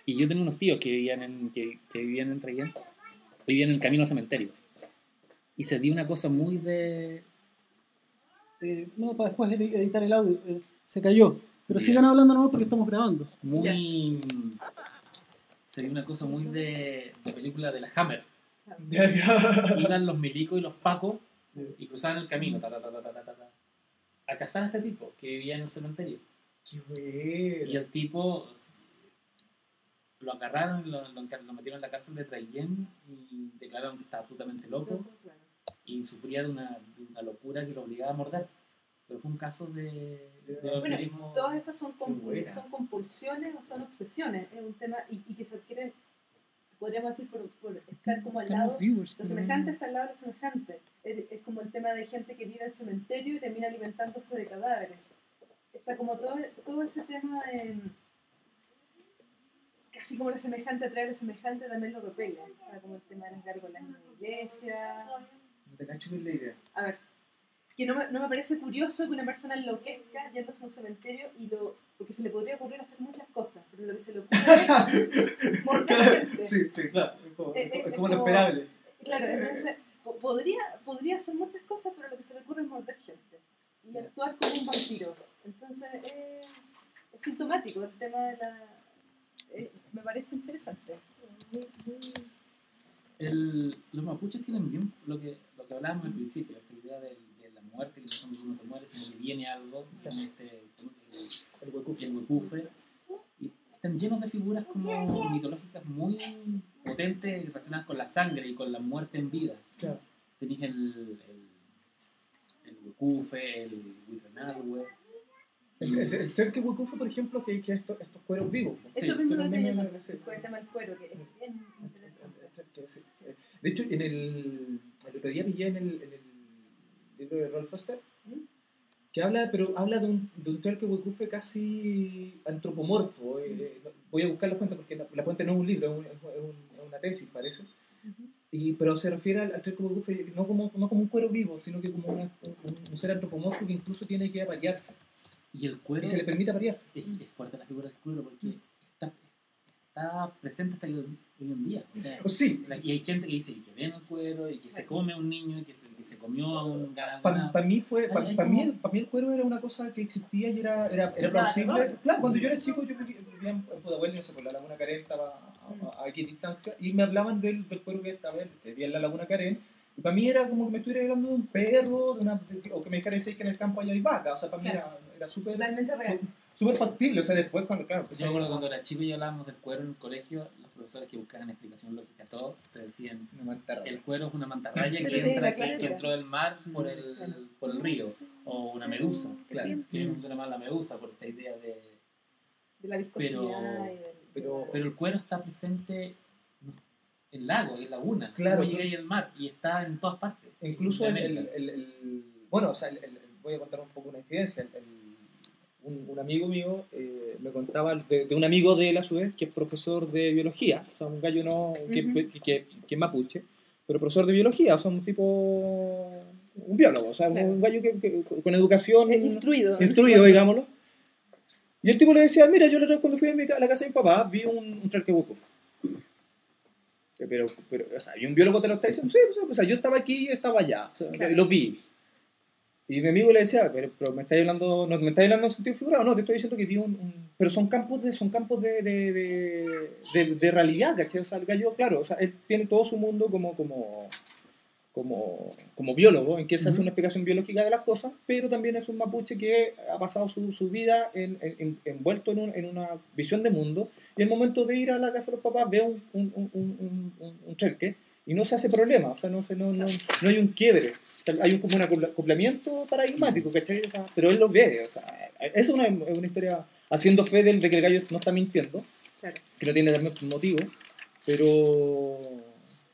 Y yo tenía unos tíos que vivían en, que, que vivían en Traillén, vivían en el camino al cementerio. Y se dio una cosa muy de... Eh, no, para después editar el audio. Eh, se cayó. Pero Bien. sigan hablando nomás porque estamos grabando. Muy. Sería una cosa muy de, de película de la Hammer. Iban los milicos y los pacos y cruzaban el camino ta, ta, ta, a cazar a este tipo que vivía en el cementerio. Qué bueno. Y el tipo lo agarraron, lo, lo, lo metieron en la cárcel de Traillén y declararon que estaba absolutamente loco y sufría de una, de una locura que lo obligaba a morder pero fue un caso de, de bueno, todas esas son, compul son compulsiones o son obsesiones, es un tema y, y, que se adquieren podríamos decir, por, por estar como al lado, lo semejante está al lado de lo semejante. Es, es, como el tema de gente que vive en cementerio y termina alimentándose de cadáveres. Está como todo, todo ese tema de así como lo semejante atrae lo semejante, también lo repele. como el tema de las gárgolas en la iglesia. No te cacho bien la idea. A ver, que no me, no me parece curioso que una persona enloquezca yendo a un cementerio y lo. Porque se le podría ocurrir hacer muchas cosas, pero lo que se le ocurre es (laughs) morder gente. Sí, sí, claro. Es como, lo esperable. Claro, entonces podría, podría hacer muchas cosas, pero lo que se le ocurre es morder gente y actuar como un vampiro. Entonces es sintomático el tema de la eh, me parece interesante. El, los mapuches tienen bien lo que, lo que hablábamos al principio, la idea de, muerte, que uno se muere, sino que viene algo, este, el, huecufe, el huecufe, y están llenos de figuras como mitológicas muy potentes relacionadas con la sangre y con la muerte en vida. Claro. Tenéis el, el, el huecufe, el huitrenalhue, el, el, el que fue, por ejemplo, que, que estos, estos cueros vivos. Eso mismo lo tenía fue el tema del cuero, que es bien interesante. De hecho, en el, el otro día pillé en el, en el de Rolf Foster, que habla, pero habla de un, de un Telke casi antropomorfo. Eh, eh, voy a buscar la fuente porque la, fuente no es un libro, es, un, una tesis, parece. Y, pero se refiere al, al no como, no como un cuero vivo, sino que como una, un, un, ser antropomorfo que incluso tiene que aparearse. Y el cuero. Y se le permite aparearse. Es, fuerte la figura del cuero porque está presente hasta hoy en día. O sea, pues sí. y hay gente que dice que ven el cuero y que se come a un niño y que se, que se comió a un garangana. Para pa mí, fue, pa, pa mí, mí, el cuero era una cosa que existía y era, era, era plausible. Claro, cuando yo era chico, yo vivía en Pudahuel, no sé, por la Laguna Karen estaba a, a, aquí distancia, y me hablaban del, del cuero que estaba que vivía en la Laguna Karen y para mí era como que me estuviera hablando de un perro, de una, o que me dijera que en el campo hay vaca. O sea, para mí era, era súper súper factible. O sea, después cuando, claro. Pues, yo me acuerdo cuando era chico y hablábamos del cuero en el colegio, los profesores que buscaban explicación lógica a todo, te decían que el cuero es una mantarraya que, entra, que, entró del mar por el, por el río. O una medusa, claro. Que funciona más la medusa por esta idea de... De la viscosidad pero, pero el cuero está presente el lago, el laguna, claro, llega ahí el mar y está en todas partes. Incluso el, el, el, bueno, o sea, voy a contar un poco una incidencia. Un, un, amigo mío eh, me contaba de, un amigo de él a su vez que es profesor de biología, o sea, un gallo no, que, que, que, es mapuche, pero profesor de biología, o sea, un tipo, un biólogo, o sea, un gallo que, con educación... Instruido. Instruido, digámoslo. Y el tipo le decía, mira, yo cuando fui a, mi, a la casa de mi papá vi un, un pero, pero o sea, ¿y un biólogo te lo está diciendo? Sí, o sea, yo estaba aquí y estaba allá, o sea, lo vi. Y mi amigo le decía, pero, pero me estáis hablando, no, ¿me estáis hablando en sentido figurado? No, te estoy diciendo que vi un, pero son campos de, son campos de, de, de, de, realidad, ¿cachai? O sea, el gallo, claro, o sea, él tiene todo su mundo como, como, como, como biólogo, en que se hace una explicación biológica de las cosas, pero también es un mapuche que ha pasado su, su vida en, en, envuelto en, un, en, una visión de mundo, y el momento de ir a la casa de los papás ve un, un, un, un, chelque y no se hace problema, o sea, no, no, no, no hay un quiebre, hay un, como un acoplamiento paradigmático, ¿cachai? O sea, pero él lo ve, o sea, es una, una historia haciendo fe de, de que el gallo no está mintiendo, que no tiene el motivo, pero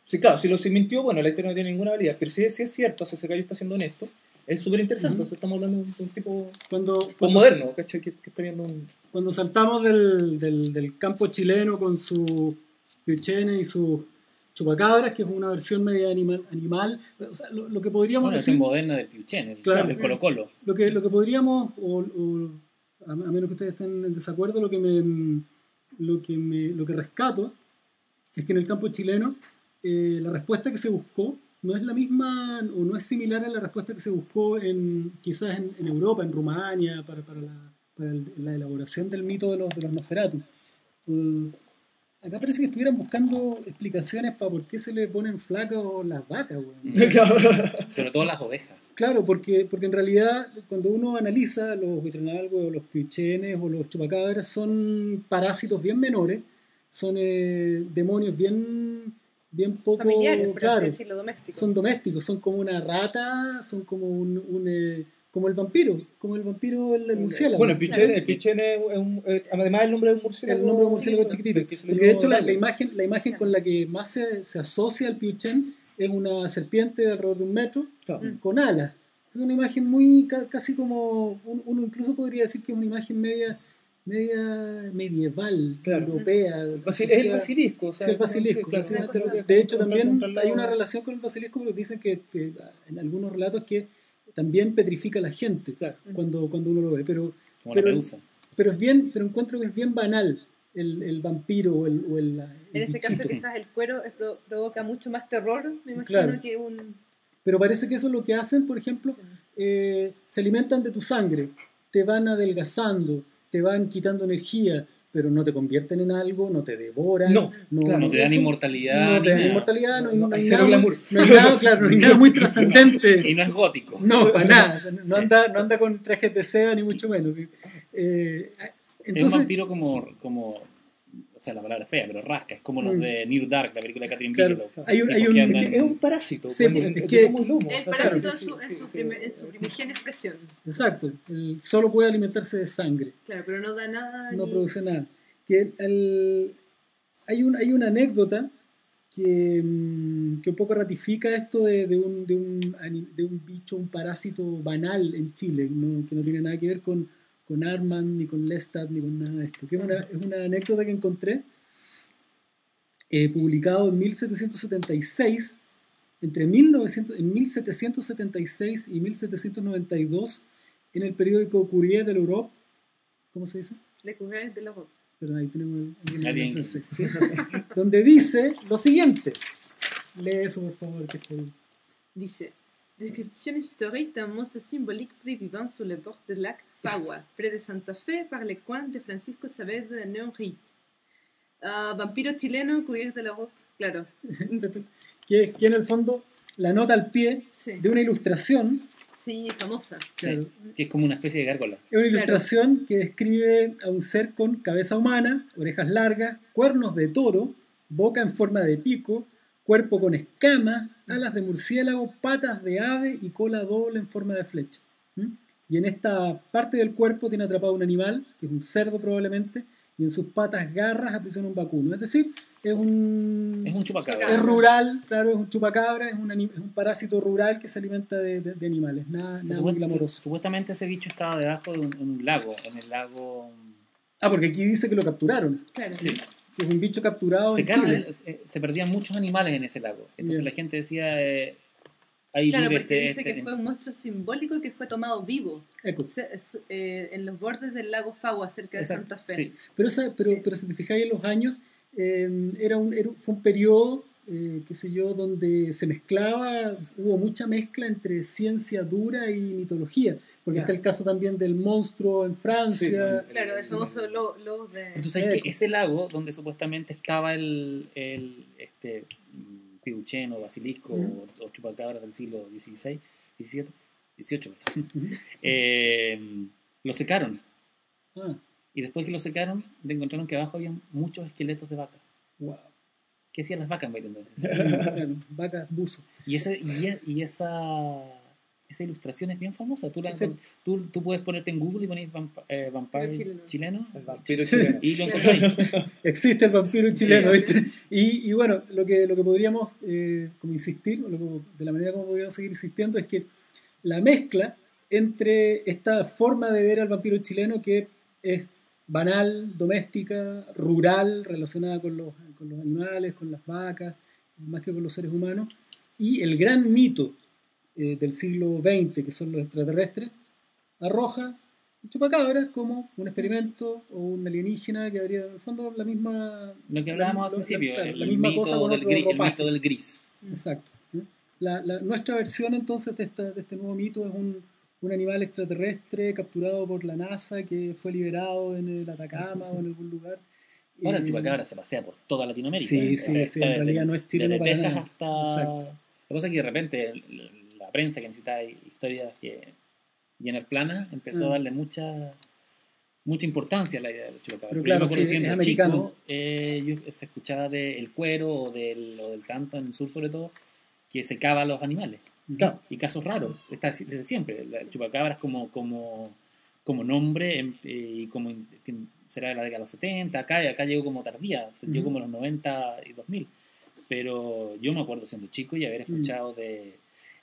Sí, claro, si lo se mintió, bueno, la historia no tiene ninguna validez, pero si, si es cierto, si ese gallo está siendo honesto, es súper interesante. estamos hablando de un, tipo cuando, moderno, ¿cachai? Que, está viendo un... Cuando saltamos del, del, del campo chileno con su piuchene y su chupacabras, que es una versión media animal, animal o sea, lo, que podríamos bueno, decir... es moderna del piuchene, del Colo Colo. Lo que, lo que podríamos, o, a, menos que ustedes estén en desacuerdo, lo que me, lo que me, lo que rescato es que en el campo chileno eh, la respuesta que se buscó no es la misma o no es similar a la respuesta que se buscó en, quizás en, Europa, en Rumania, para, para, la, para la, elaboración del mito de los, de los Nosferatu. Uh, acá parece que estuvieran buscando explicaciones para por qué se le ponen flacas las vacas. Mm. (laughs) Sobre todo las ovejas. Claro, porque, porque en realidad cuando uno analiza los vitrinalgos o los piuchenes o los chupacabras son parásitos bien menores, son eh, demonios bien bien poco Familiares, claro, decirlo, son domésticos, son como una rata, son como un, un eh, como el vampiro, como el vampiro el, murciélago. Bueno, el pichén, el pichén es, un, además el nombre de un murciélago. El nombre de un murciélago chiquitito. Porque de hecho la, la, imagen, la imagen con la que más se, se asocia al pichén es una serpiente de alrededor de un metro con alas. Es una imagen muy, casi como, uno incluso podría decir que es una imagen media media medieval, europea. es el basilisco. O sea, el basilisco. de hecho, también hay una relación con el basilisco porque dicen que, en algunos relatos que también petrifica a la gente cuando, cuando uno lo ve. Pero, pero, pero, es bien, pero encuentro que es bien banal el, el vampiro o el, o el, En ese caso quizás el cuero provoca mucho más terror, me imagino, que un... Pero parece que eso es lo que hacen, por ejemplo, eh, se alimentan de tu sangre, te van adelgazando, te van quitando energía, pero no te convierten en algo, no te devoran, no, no, te dan inmortalidad. No te dan inmortalidad, no, hay, no, hay nada, no hay nada, claro, no hay nada muy (laughs) trascendente. Y no es gótico. No, para (laughs) nada. no, anda, no anda con trajes de seda, ni mucho menos. Eh, entonces, es un vampiro como, como la palabra fea, pero rasca, es como los mm. de Near Dark, la película de Catherine claro. Hay un, hay un, es un parásito. Sí, pues, es, que, muy lomo, el parásito en, su, en, su en su primigenia expresión. Exacto, el, solo puede alimentarse de sangre. Claro, pero no da nada. No produce nada. Que el, hay, un, hay una anécdota que, mm, que, un poco ratifica esto de, de, un, de, un, de un bicho, un parásito banal en Chile, que no tiene nada que ver con con Armand, ni con Lestat, ni con nada de esto. Que es una, es una anécdota que encontré, eh, publicado en 1776, entre 1900, en 1776 y 1792, en el periódico Courrier de l'Europe. ¿Cómo se dice? Le Courrier de l'Europe. Perdón, ahí tenemos el, el, el ¿sí? (laughs) donde dice lo siguiente. Lee eso, por favor, que estoy... Dice, descripción histórica d'un monstre symbolique pris vivant sur le bord del lac Pagua, près de Santa Fe, par les coins de Francisco Saavedra de Neonri. Uh, vampiro chileno, cubierto de la ropa, claro. (laughs) que, que en el fondo la nota al pie sí. de una ilustración. Sí, famosa. Claro. Sí, que es como una especie de gárgola. Es una ilustración claro. que describe a un ser con cabeza humana, orejas largas, cuernos de toro, boca en forma de pico, cuerpo con escamas, alas de murciélago, patas de ave y cola doble en forma de flecha. ¿Mm? Y en esta parte del cuerpo tiene atrapado un animal, que es un cerdo probablemente, y en sus patas garras aprisiona un vacuno. Es decir, es un... Es un chupacabra. Es rural, claro, es un chupacabra, es un, es un parásito rural que se alimenta de, de, animales, nada, nada muy glamoroso. Supuestamente ese bicho estaba debajo de un, un, lago, en el lago... Ah, porque aquí dice que lo capturaron. Claro. Sí. Es un bicho capturado se, en Chile. Eh, se perdían muchos animales en ese lago. Entonces Bien. la gente decía... Eh, claro, porque este, dice este, que fue un monstruo simbólico que fue tomado vivo se, eh, en los bordes del lago Fagua, cerca de Exacto, Santa Fe. Sí. Pero, esa, pero, sí. pero si te fijáis en los años, eh, era un, era, fue un periodo, eh, qué sé yo, donde se mezclaba, hubo mucha mezcla entre ciencia dura y mitología. Porque claro. está el caso también del monstruo en Francia. Sí, claro, el famoso lobo lo de... Entonces, que ese lago donde supuestamente estaba el, el este, piuchen o basilisco o, o, chupacabras del siglo XVI, XVII, XVIII, eh, lo secaron. Ah. Y después que lo secaron, encontraron que abajo había muchos esqueletos de vaca. Wow. ¿Qué hacían las vacas, (laughs) Vacas, buzo. Y, ese, y, y esa esa ilustración es bien famosa. Tú, la, sí. tú, tú, puedes ponerte en Google y poner vamp eh, vampiro chileno. chileno. El vampiro chileno. Y lo. (laughs) Existe el vampiro chileno, sí. ¿viste? Y, y, bueno, lo que, lo que podríamos eh, como insistir, lo que, de la manera como podríamos seguir insistiendo, es que la mezcla entre esta forma de ver al vampiro chileno que es banal, doméstica, rural, relacionada con los, con los animales, con las vacas, más que con los seres humanos, y el gran mito eh, del siglo XX, que son los extraterrestres, arroja el chupacabra como un experimento o un alienígena que habría en el fondo la misma lo que hablábamos al principio la, el, la misma mito cosa del gris, el mito del gris. Exacto la, la, nuestra versión entonces de, esta, de, este nuevo mito es un, un, animal extraterrestre capturado por la NASA que fue liberado en el Atacama o en algún lugar. Ahora el chupacabra se pasea por toda Latinoamérica sí, sí, sí, en realidad no es chileno para Texas nada. hasta exacto. la cosa es que de repente la prensa que necesitaba historias que llenar plana empezó mm. a darle mucha mucha importancia a la idea del chupacabra. Pero claro, sí, es americano. Chico, eh, yo, se escuchaba del cuero o del, o del tanto en el sur sobre todo que secaba a los animales. Y casos raros, está desde siempre. El chupacabras como, como, como nombre em, eh, y como será de la década de los 70, acá, acá llegó como tardía, llegó como los 90 y 2000. Pero yo me acuerdo siendo chico y haber escuchado de...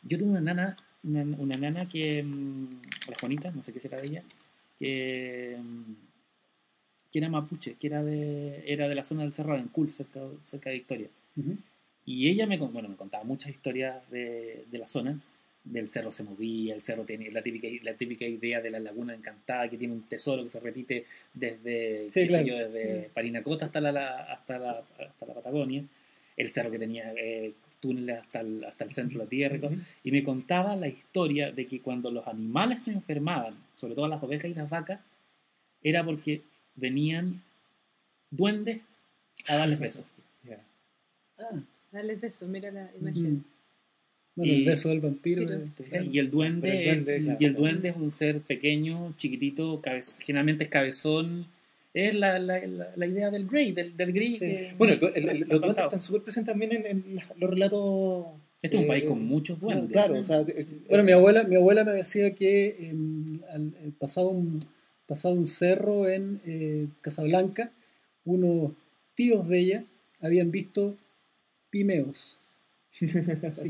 Yo tuve una nana, una, nana que, mm, la Juanita, no sé qué será de ella, que, mm, que era mapuche, que era de, era de la zona del Cerrado, en Cool, cerca, cerca de Victoria. Y ella me, bueno, me contaba muchas historias de, de la zona, del cerro se movía, el cerro tiene la típica, la típica idea de la laguna encantada que tiene un tesoro que se repite desde, desde Parinacota hasta la, hasta, la, hasta la Patagonia, el cerro que tenía eh, túneles hasta el, hasta el centro de la tierra y todo, y me contaba la historia de que cuando los animales se enfermaban, sobre todo las ovejas y las vacas, era porque venían duendes a darles besos. Ah. Dale beso, mira la imagen. Bueno, el beso del vampiro. y el duende, es, y el duende es un ser pequeño, chiquitito, generalmente es cabezón. Es la, la, la, idea del Grey, del, del Grey. bueno, los duendes están súper presentes también en, los relatos. Este es un país con eh, muchos duendes. Claro, o sea, eh, bueno, mi abuela, mi abuela me decía que em, al, pasado, un, pasado un cerro en eh, Casablanca, unos tíos de ella habían visto pimeos. (laughs)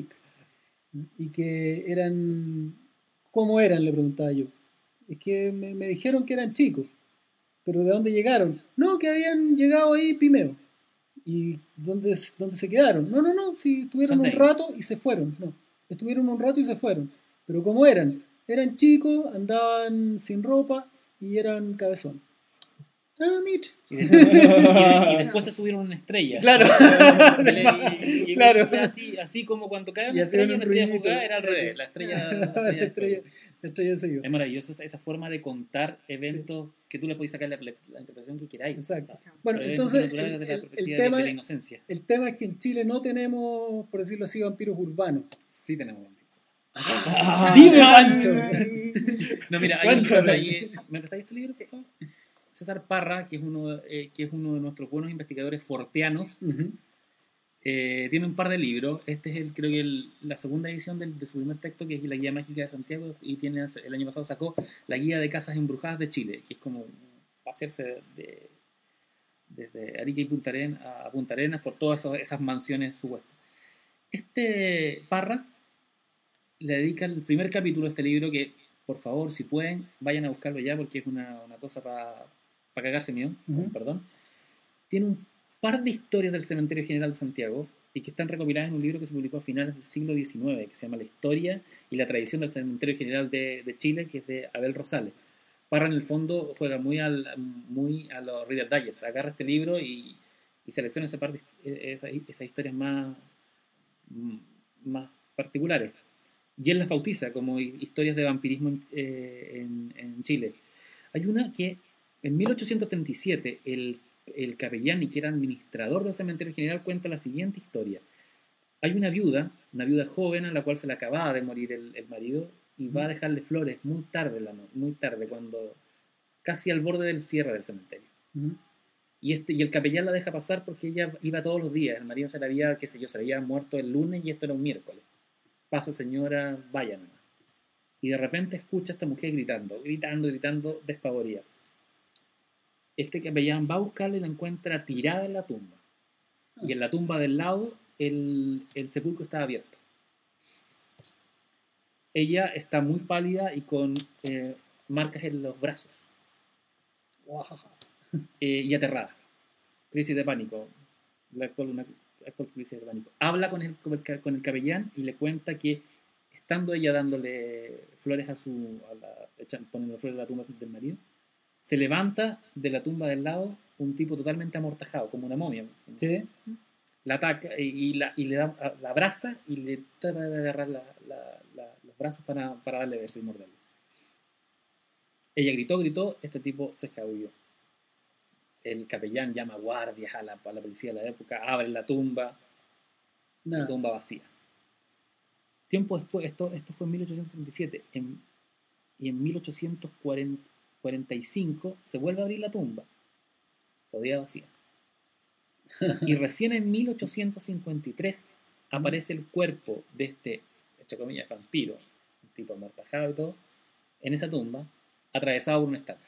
Y que eran... ¿Cómo eran? Le preguntaba yo. Es que me, dijeron que eran chicos. ¿Pero de dónde llegaron? No, que habían llegado ahí pimeos. ¿Y dónde, dónde se quedaron? No, no, no, si estuvieron un rato y se fueron. No, estuvieron un rato y se fueron. Pero ¿cómo eran? Eran chicos, andaban sin ropa y eran cabezones. Ah, Mitch. (laughs) Y, después se subieron una estrella. Claro. Y, (laughs) claro. Así, así como cuando cae una estrella, una estrella jugada era al revés. La estrella, (laughs) la estrella, la estrella, se Es maravilloso esa forma de contar eventos que tú le puedes sacar la, interpretación que queráis. Exacto. Bueno, entonces, el, tema, de la inocencia. el tema es que en Chile no tenemos, por decirlo así, vampiros urbanos. Sí tenemos vampiros. Ah, ¡Dime, Pancho! (laughs) no, mira, hay, ¿me prestáis ese libro, por favor? César Parra, que es uno, eh, que es uno de nuestros buenos investigadores forteanos, eh, tiene un par de libros. Este es el, creo que la segunda edición de, su primer texto, que es la Guía Mágica de Santiago, y tiene el año pasado sacó la Guía de Casas Embrujadas de Chile, que es como pasearse de, desde Arica y Punta Arenas, a Punta Arenas por todas esas mansiones supuestas. Este Parra le dedica el primer capítulo de este libro que, por favor, si pueden, vayan a buscarlo ya porque es una, una cosa para para cagarse mío, perdón, tiene un par de historias del Cementerio General de Santiago y que están recopiladas en un libro que se publicó a finales del siglo XIX, que se llama La historia y la tradición del Cementerio General de, Chile, que es de Abel Rosales. Parra en el fondo juega muy, al, muy a los Reader Digest, agarra este libro y, selecciona esa parte, esas, historias más, más particulares. Y él las bautiza como historias de vampirismo en, eh, en Chile. Hay una que en 1837, el, el capellán, que era administrador del cementerio general, cuenta la siguiente historia. Hay una viuda, una viuda joven a la cual se le acababa de morir el, marido y va a dejarle flores muy tarde, la muy tarde, cuando casi al borde del cierre del cementerio. Y, este, y el capellán la deja pasar porque ella iba todos los días. El marido se le había, qué sé yo, se había muerto el lunes y esto era un miércoles. Pasa señora, vaya nomás. Y de repente escucha a esta mujer gritando, gritando, gritando, despavorida este capellán va a buscarla y la encuentra tirada en la tumba. Y en la tumba del lado el, sepulcro está abierto. Ella está muy pálida y con eh, marcas en los brazos. Eh, y aterrada. Crisis de pánico. La actual, crisis de pánico. Habla con el, con el, capellán y le cuenta que estando ella dándole flores a su. A poniendo flores a la tumba del marido, se levanta de la tumba del lado un tipo totalmente amortajado, como una momia. La ataca y, la, y le da, la abraza y le trata de agarrar los brazos para, darle beso y morderlo. Ella gritó, gritó, este tipo se escabulló. El capellán llama guardias a la, a la policía de la época, abre la tumba, la tumba vacía. Tiempo después, esto, esto fue en 1837, y en 1840 45 se vuelve a abrir la tumba, todavía vacía. Y recién en 1853 aparece el cuerpo de este, entre comillas, vampiro, un tipo amortajado y todo, en esa tumba, atravesado por una estaca.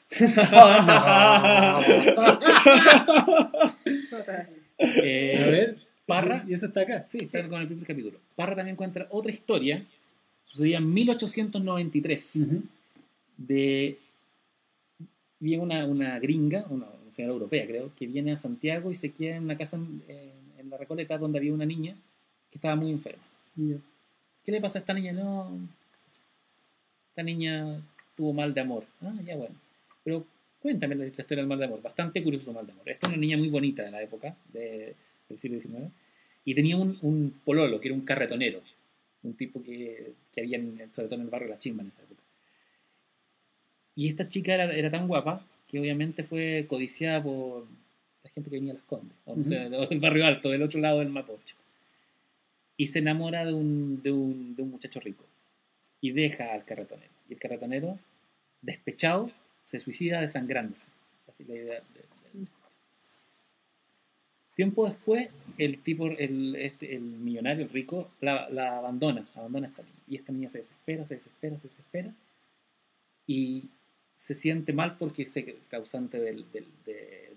Eh, (laughs) a ver, Parra. ¿Y eso está acá? Sí, está con el primer capítulo. Parra también encuentra otra historia, sucedía en 1893, de... Viene una, una gringa, una, señora europea creo, que viene a Santiago y se queda en una casa en, la Recoleta donde había una niña que estaba muy enferma. ¿Qué le pasa a esta niña? No, esta niña tuvo mal de amor. Ah, ya bueno. Pero cuéntame la, historia del mal de amor. Bastante curioso su mal de amor. Esta es una niña muy bonita de la época, de, del siglo XIX. Y tenía un, un, pololo, que era un carretonero. Un tipo que, que había, sobre todo en el barrio de La Chimba en esa. Y esta chica era, era, tan guapa que obviamente fue codiciada por la gente que venía a Las Condes, o sé, del barrio alto, del otro lado del Mapocho. Y se enamora de un, de un, de un muchacho rico. Y deja al carretonero. Y el carretonero, despechado, se suicida desangrándose. Tiempo después, el tipo, el, este, el millonario, el rico, la, la, abandona, abandona a esta niña. Y esta niña se desespera, se desespera, se desespera. Y se siente mal porque es causante del, del,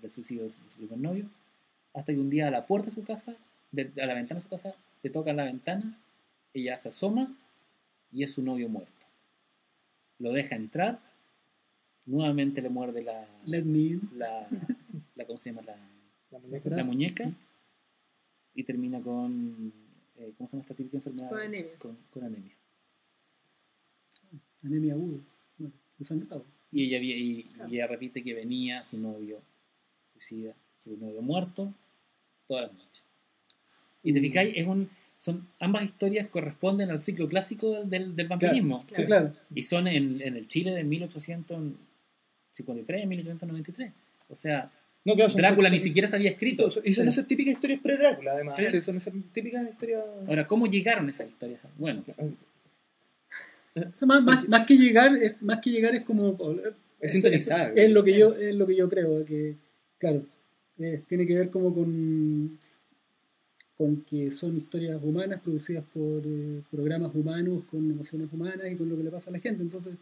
del suicidio de su, primer novio. Hasta que un día a la puerta de su casa, a la ventana de su casa, le toca la ventana, ella se asoma y es su novio muerto. Lo deja entrar nuevamente le muerde la. Let me La, la, ¿Cómo se llama? La, la muñeca. y termina con. Eh, ¿Cómo se llama esta típica enfermedad? Con anemia. Con, con anemia. Anemia aguda. Bueno, desangrado. Y ella, y, y ella repite que venía su novio suicida, su novio muerto, todas las noches. Y te mm. fijáis, es un son ambas historias corresponden al ciclo clásico del, del, vampirismo. Sí, claro. Y son en, en, el Chile de 1800 53 en 1893. O sea, no, Drácula ni siquiera se había escrito. Y son esas típicas historias pre-Drácula, además. Sí. son esas típicas historias. Ahora, ¿cómo llegaron esas historias? Bueno. Más, más, más, que llegar, es, más que llegar es como. Es sintonizar. Es, lo que yo, es lo que yo creo. Que, claro, tiene que ver como con con que son historias humanas producidas por eh, programas humanos con emociones humanas y con lo que le pasa a la gente. Entonces,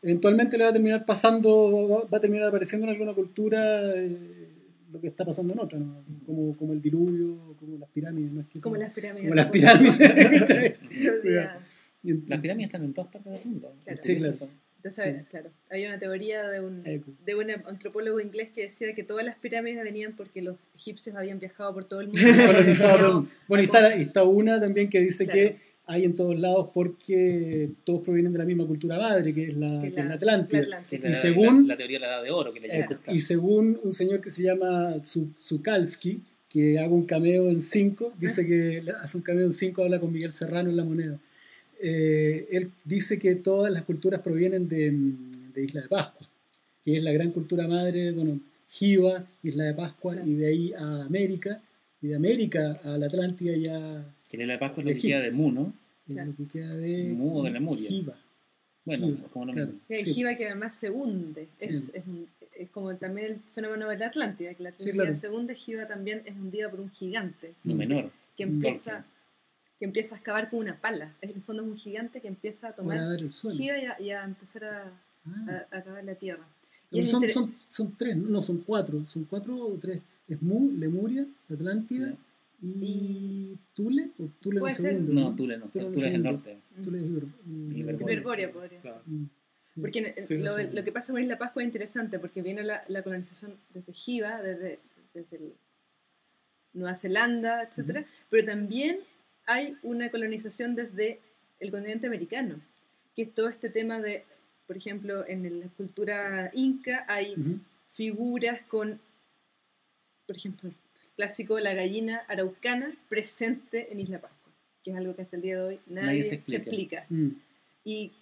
eventualmente le va a terminar pasando, va a terminar apareciendo en alguna cultura eh, lo que está pasando en otra, como, como el diluvio, como las pirámides. ¿no? como, las pirámides. Como las pirámides. (laughs) (laughs) las pirámides están en todas partes del mundo. Sí, claro. Entonces, claro, hay una teoría de un, de un antropólogo inglés que decía que todas las pirámides venían porque los egipcios habían viajado por todo el mundo. (laughs) bueno, y está, está, una también que dice que hay en todos lados porque todos provienen de la misma cultura madre, que es la, que la, Atlántida. y según, la, teoría de la edad de oro que le llaman. y según un señor que se llama Zukalski, que haga un cameo en 5, dice que hace un cameo en 5, habla con Miguel Serrano en La Moneda. Eh, él dice que todas las culturas provienen de, de, Isla de Pascua, que es la gran cultura madre, bueno, Jiva, Isla de Pascua, y de ahí a América, y de América a la Atlántida ya que la Pascua es lo que queda de Mu, ¿no? Lo que queda de Mu o de Lemuria. Jiva. Bueno, como no El Jiva que además se hunde. Es, es, es, como también el fenómeno de la Atlántida, que la Atlántida se hunde, Jiva también es hundida por un gigante. No menor. Que empieza, que empieza a excavar con una pala. En el fondo es un gigante que empieza a tomar Jiva y a, empezar a, ah. a, acabar la tierra. son, son, son, tres, no, son cuatro. Son cuatro o tres. Es Mu, Lemuria, Atlántida y Tule o Tule el segundo no, Tule no Tule, es el norte. Tule es Hiberboria podría ser. Mm, porque lo, lo, que pasa con Isla Pascua es interesante porque viene la, la colonización desde Jiva desde, desde Nueva Zelanda etcétera pero también hay una colonización desde el continente americano que es todo este tema de por ejemplo en la cultura inca hay figuras con por ejemplo clásico la gallina araucana presente en Isla Pascua, que es algo que hasta el día de hoy nadie, se explica. Mm. Y,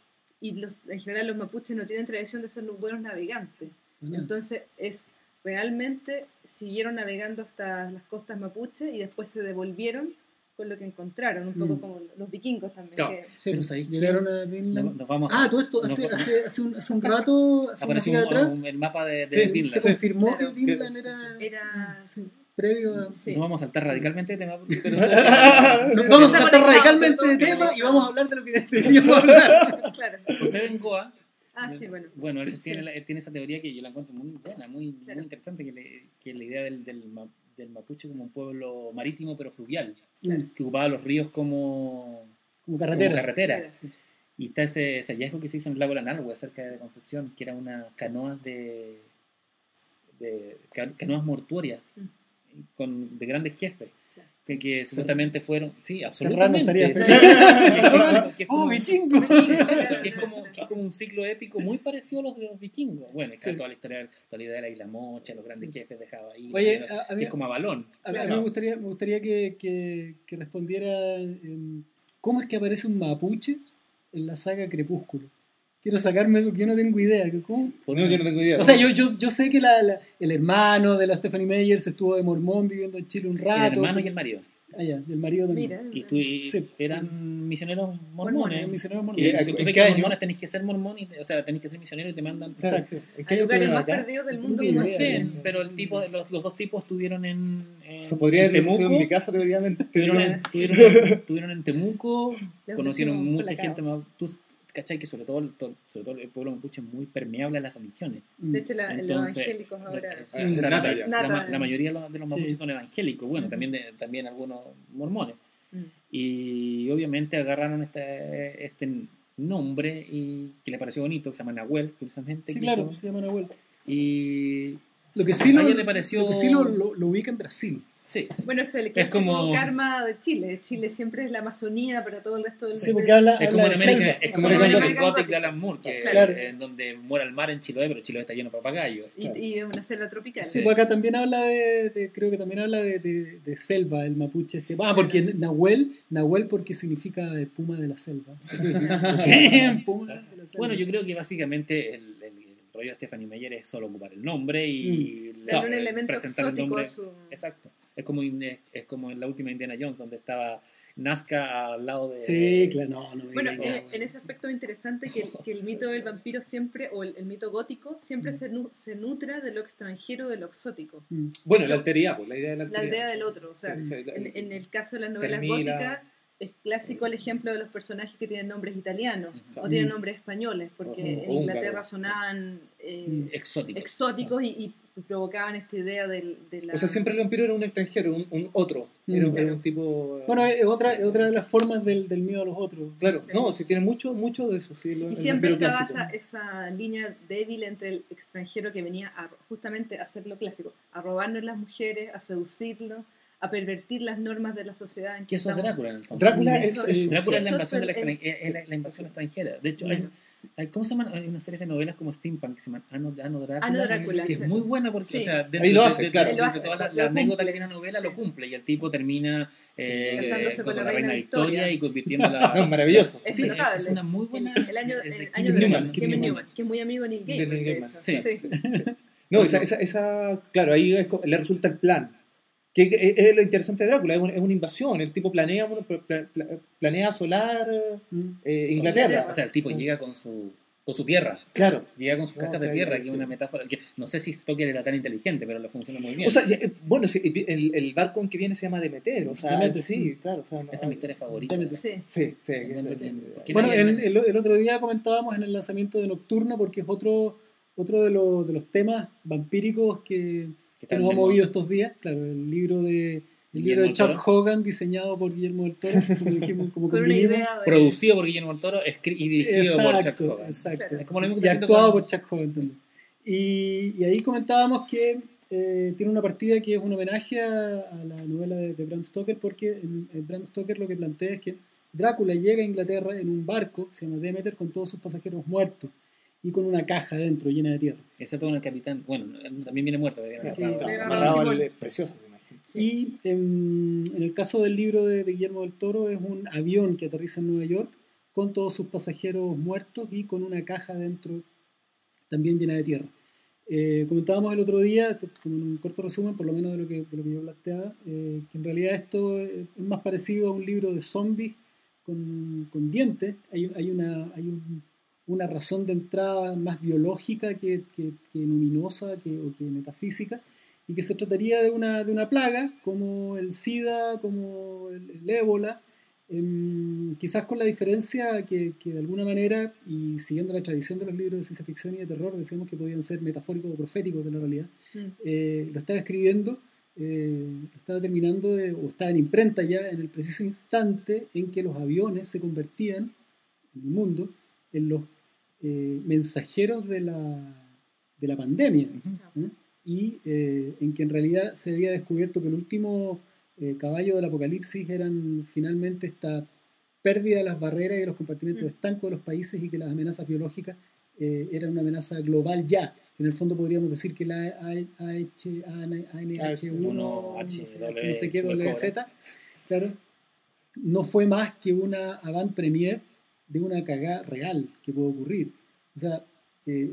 y los, en general los mapuches no tienen tradición de ser buenos navegantes. Entonces es realmente siguieron navegando hasta las costas mapuches y después se devolvieron con lo que encontraron, un poco mm. como los vikingos también. Que... Sí, pero sabéis Nos, vamos ah, todo esto hace, hace, hace, un, hace un rato. (laughs) Apareció un, atrás, el mapa de, de Se confirmó que Vinland era. era previo a... No vamos a saltar radicalmente de tema, pero... Nos vamos a saltar radicalmente de tema (laughs) y vamos a hablar de lo que (laughs) deberíamos hablar. claro. José Bengoa Ah, sí, bueno. Bueno, él tiene, tiene, esa teoría que yo la encuentro muy buena, muy, muy interesante, que, le, que la idea del, del, del, mapuche como un pueblo marítimo pero fluvial, que ocupaba los ríos como, como carretera. Como carretera. Y está ese, ese, hallazgo que se hizo en el lago Lanalhue, cerca de Concepción, que era una canoa de, de canoas mortuorias mm. con, de grandes jefes que, que supuestamente fueron. Sí, absolutamente. (laughs) (laughs) ¡Oh, vikingo! Que es, como, que es como un ciclo épico muy parecido a los de los vikingos. Bueno, sí. toda la historia, toda la idea de la isla Mocha, los grandes jefes de Oye, es como a balón. A, mí me gustaría, me gustaría que, que, que respondiera cómo es que aparece un mapuche en la saga Crepúsculo. Quiero sacarme porque yo no tengo idea. ¿Cómo? Pues no, yo no tengo idea. O sea, yo, yo, yo sé que la, la, el hermano de la Stephanie Meyers estuvo de mormón viviendo en Chile un rato. El hermano y el marido. Ah, ya, el marido también. Mira, y tú y sí. eran misioneros mormones. Misioneros mormones. Y, si tú que mormones tenés que ser mormón, y, o sea, tenés que ser misionero y te mandan. Exacto. Hay lugares más perdidos del mundo. No sé, pero el tipo, los, los dos tipos estuvieron en. en Se podría en Temuco. En mi casa, teóricamente. Estuvieron en, tuvieron, tuvieron en Temuco, (laughs) conocieron mucha gente más. Tú, ¿cachai? Que sobre todo, sobre todo el pueblo mapuche es muy permeable a las religiones. De hecho, la, Entonces, los evangélicos ahora. Sí, la, la, la, mayoría de los mapuches son evangélicos, bueno, también, de, también algunos mormones. Mm. Y obviamente agarraron este, este nombre y que le pareció bonito, que se llama Nahuel, curiosamente. Sí, claro, se llama Nahuel. Y lo que sí, lo, le pareció... lo, que sí lo, lo, ubica en Brasil. Sí. Bueno, es el que es como karma de Chile. Chile siempre es la Amazonía para todo el resto del mundo. Sí, porque habla, es como en América, es como, como en Gothic de Alan Moore, que claro. en donde muere el mar en Chiloé, pero Chiloé está lleno de papagayos. Y, claro. y una selva tropical. Sí, porque acá también habla de, de creo que también habla de, de, de, selva, el mapuche. Este. Ah, porque Nahuel, Nahuel porque significa puma de la selva. (laughs) (laughs) puma de la selva. Bueno, yo creo que básicamente el, el rollo de Stephanie Meyer es solo ocupar el nombre y mm. claro, un elemento presentar el nombre. Su... Exacto. Es como, es como en la última Indiana Jones, donde estaba Nazca al lado de. Sí, claro, no, no Bueno, en, en, ese aspecto es interesante que, que, el mito del vampiro siempre, o el, el mito gótico, siempre mm. se, nu, se, nutra de lo extranjero, de lo exótico. Mm. Bueno, la alteridad, pues, la idea de la alteridad. La idea del otro, o sea, sí, sí, en, en, el caso de las novelas Termina. góticas es clásico el ejemplo de los personajes que tienen nombres italianos o tienen nombres españoles, porque en Inglaterra sonaban eh, exóticos, exóticos y, y, provocaban esta idea de, de la... O sea, siempre el vampiro era un extranjero, un, un otro, era, mm, era, un tipo... Bueno, es otra, es otra de las formas del, del miedo a los otros. Claro, no, sí tiene mucho, mucho de eso, sí. Lo, y siempre estaba esa, esa, línea débil entre el extranjero que venía a, justamente a hacer lo clásico, a robarnos las mujeres, a seducirnos a pervertir las normas de la sociedad. En que eso es Drácula, en el fondo. Drácula es, es, Drácula es la invasión, de la, el, es la invasión extranjera. De hecho, hay, hay, ¿cómo se llaman? Hay una serie de novelas como Steampunk que se llaman Ano, Ano Drácula, Ano Drácula, que es muy buena porque, sí. o sea, dentro, lo hace, de, claro. de, de, de toda la, la anécdota que tiene la novela, sí. lo cumple y el tipo termina eh, casándose con la, reina, reina Victoria, Victoria y convirtiéndola. (laughs) no, maravilloso. Es, sí, notable. es una muy buena. El año, el año de Newman, Newman, que es muy amigo de Neil Gaiman. Sí. No, esa, esa, esa, claro, ahí le resulta el plan que es lo interesante de Drácula, es una, es una invasión, el tipo planea, planea asolar mm. eh, Inglaterra. O sea, el tipo llega con su, con su tierra. Claro. Llega con sus cajas no, o sea, de tierra, que es una metáfora. Que no sé si Stoker era tan inteligente, pero lo funciona muy bien. O sea, bueno, el, el barco en que viene se llama Demeter. O sea, Demeter, sí, claro. O sea, no, Esa es mi historia favorita. Sí, sí. sí bueno, el, el, el, otro día comentábamos en el lanzamiento de Nocturna, porque es otro, otro de, los, de los temas vampíricos que que nos ha movido estos días, claro, el libro de el libro de Chuck Toro. Hogan, diseñado por Guillermo del Toro, como (laughs) dijimos, como Con de... producido por Guillermo del Toro y dirigido exacto, por Chuck Hogan. Exacto. Es como lo mismo que y actuado con... por Chuck Hogan también. Y, y ahí comentábamos que eh, tiene una partida que es un homenaje a, a la novela de, de, Bram Stoker, porque en, en Bram Stoker lo que plantea es que Drácula llega a Inglaterra en un barco que se llama Demeter con todos sus pasajeros muertos y con una caja dentro llena de tierra. Excepto con el capitán, bueno, también viene muerto. Sí, preciosa esa imagen. Y en, en, el caso del libro de, de, Guillermo del Toro es un avión que aterriza en Nueva York con todos sus pasajeros muertos y con una caja dentro también llena de tierra. Eh, comentábamos el otro día, con un corto resumen, por lo menos de lo que, de lo que yo planteaba, eh, que en realidad esto es más parecido a un libro de zombies con, con dientes. Hay, hay, una, hay un una razón de entrada más biológica que, que, que luminosa que, o que metafísica, y que se trataría de una, de una plaga como el SIDA, como el, ébola, em, quizás con la diferencia que, que, de alguna manera, y siguiendo la tradición de los libros de ciencia ficción y de terror, decíamos que podían ser metafóricos o proféticos de la realidad, mm. eh, lo estaba escribiendo, eh, lo estaba terminando, o estaba en imprenta ya en el preciso instante en que los aviones se convertían en el mundo en los eh, mensajeros de la, de la pandemia y eh, en que en realidad se había descubierto que el último eh, caballo del apocalipsis eran finalmente esta pérdida de las barreras y de los compartimentos mm. estancos de los países y que las amenazas biológicas eh, eran una amenaza global ya. En el fondo podríamos decir que la ANH1, no sé qué, WZ, claro, no fue más que una avant premier de una cagada real que puede ocurrir. O sea,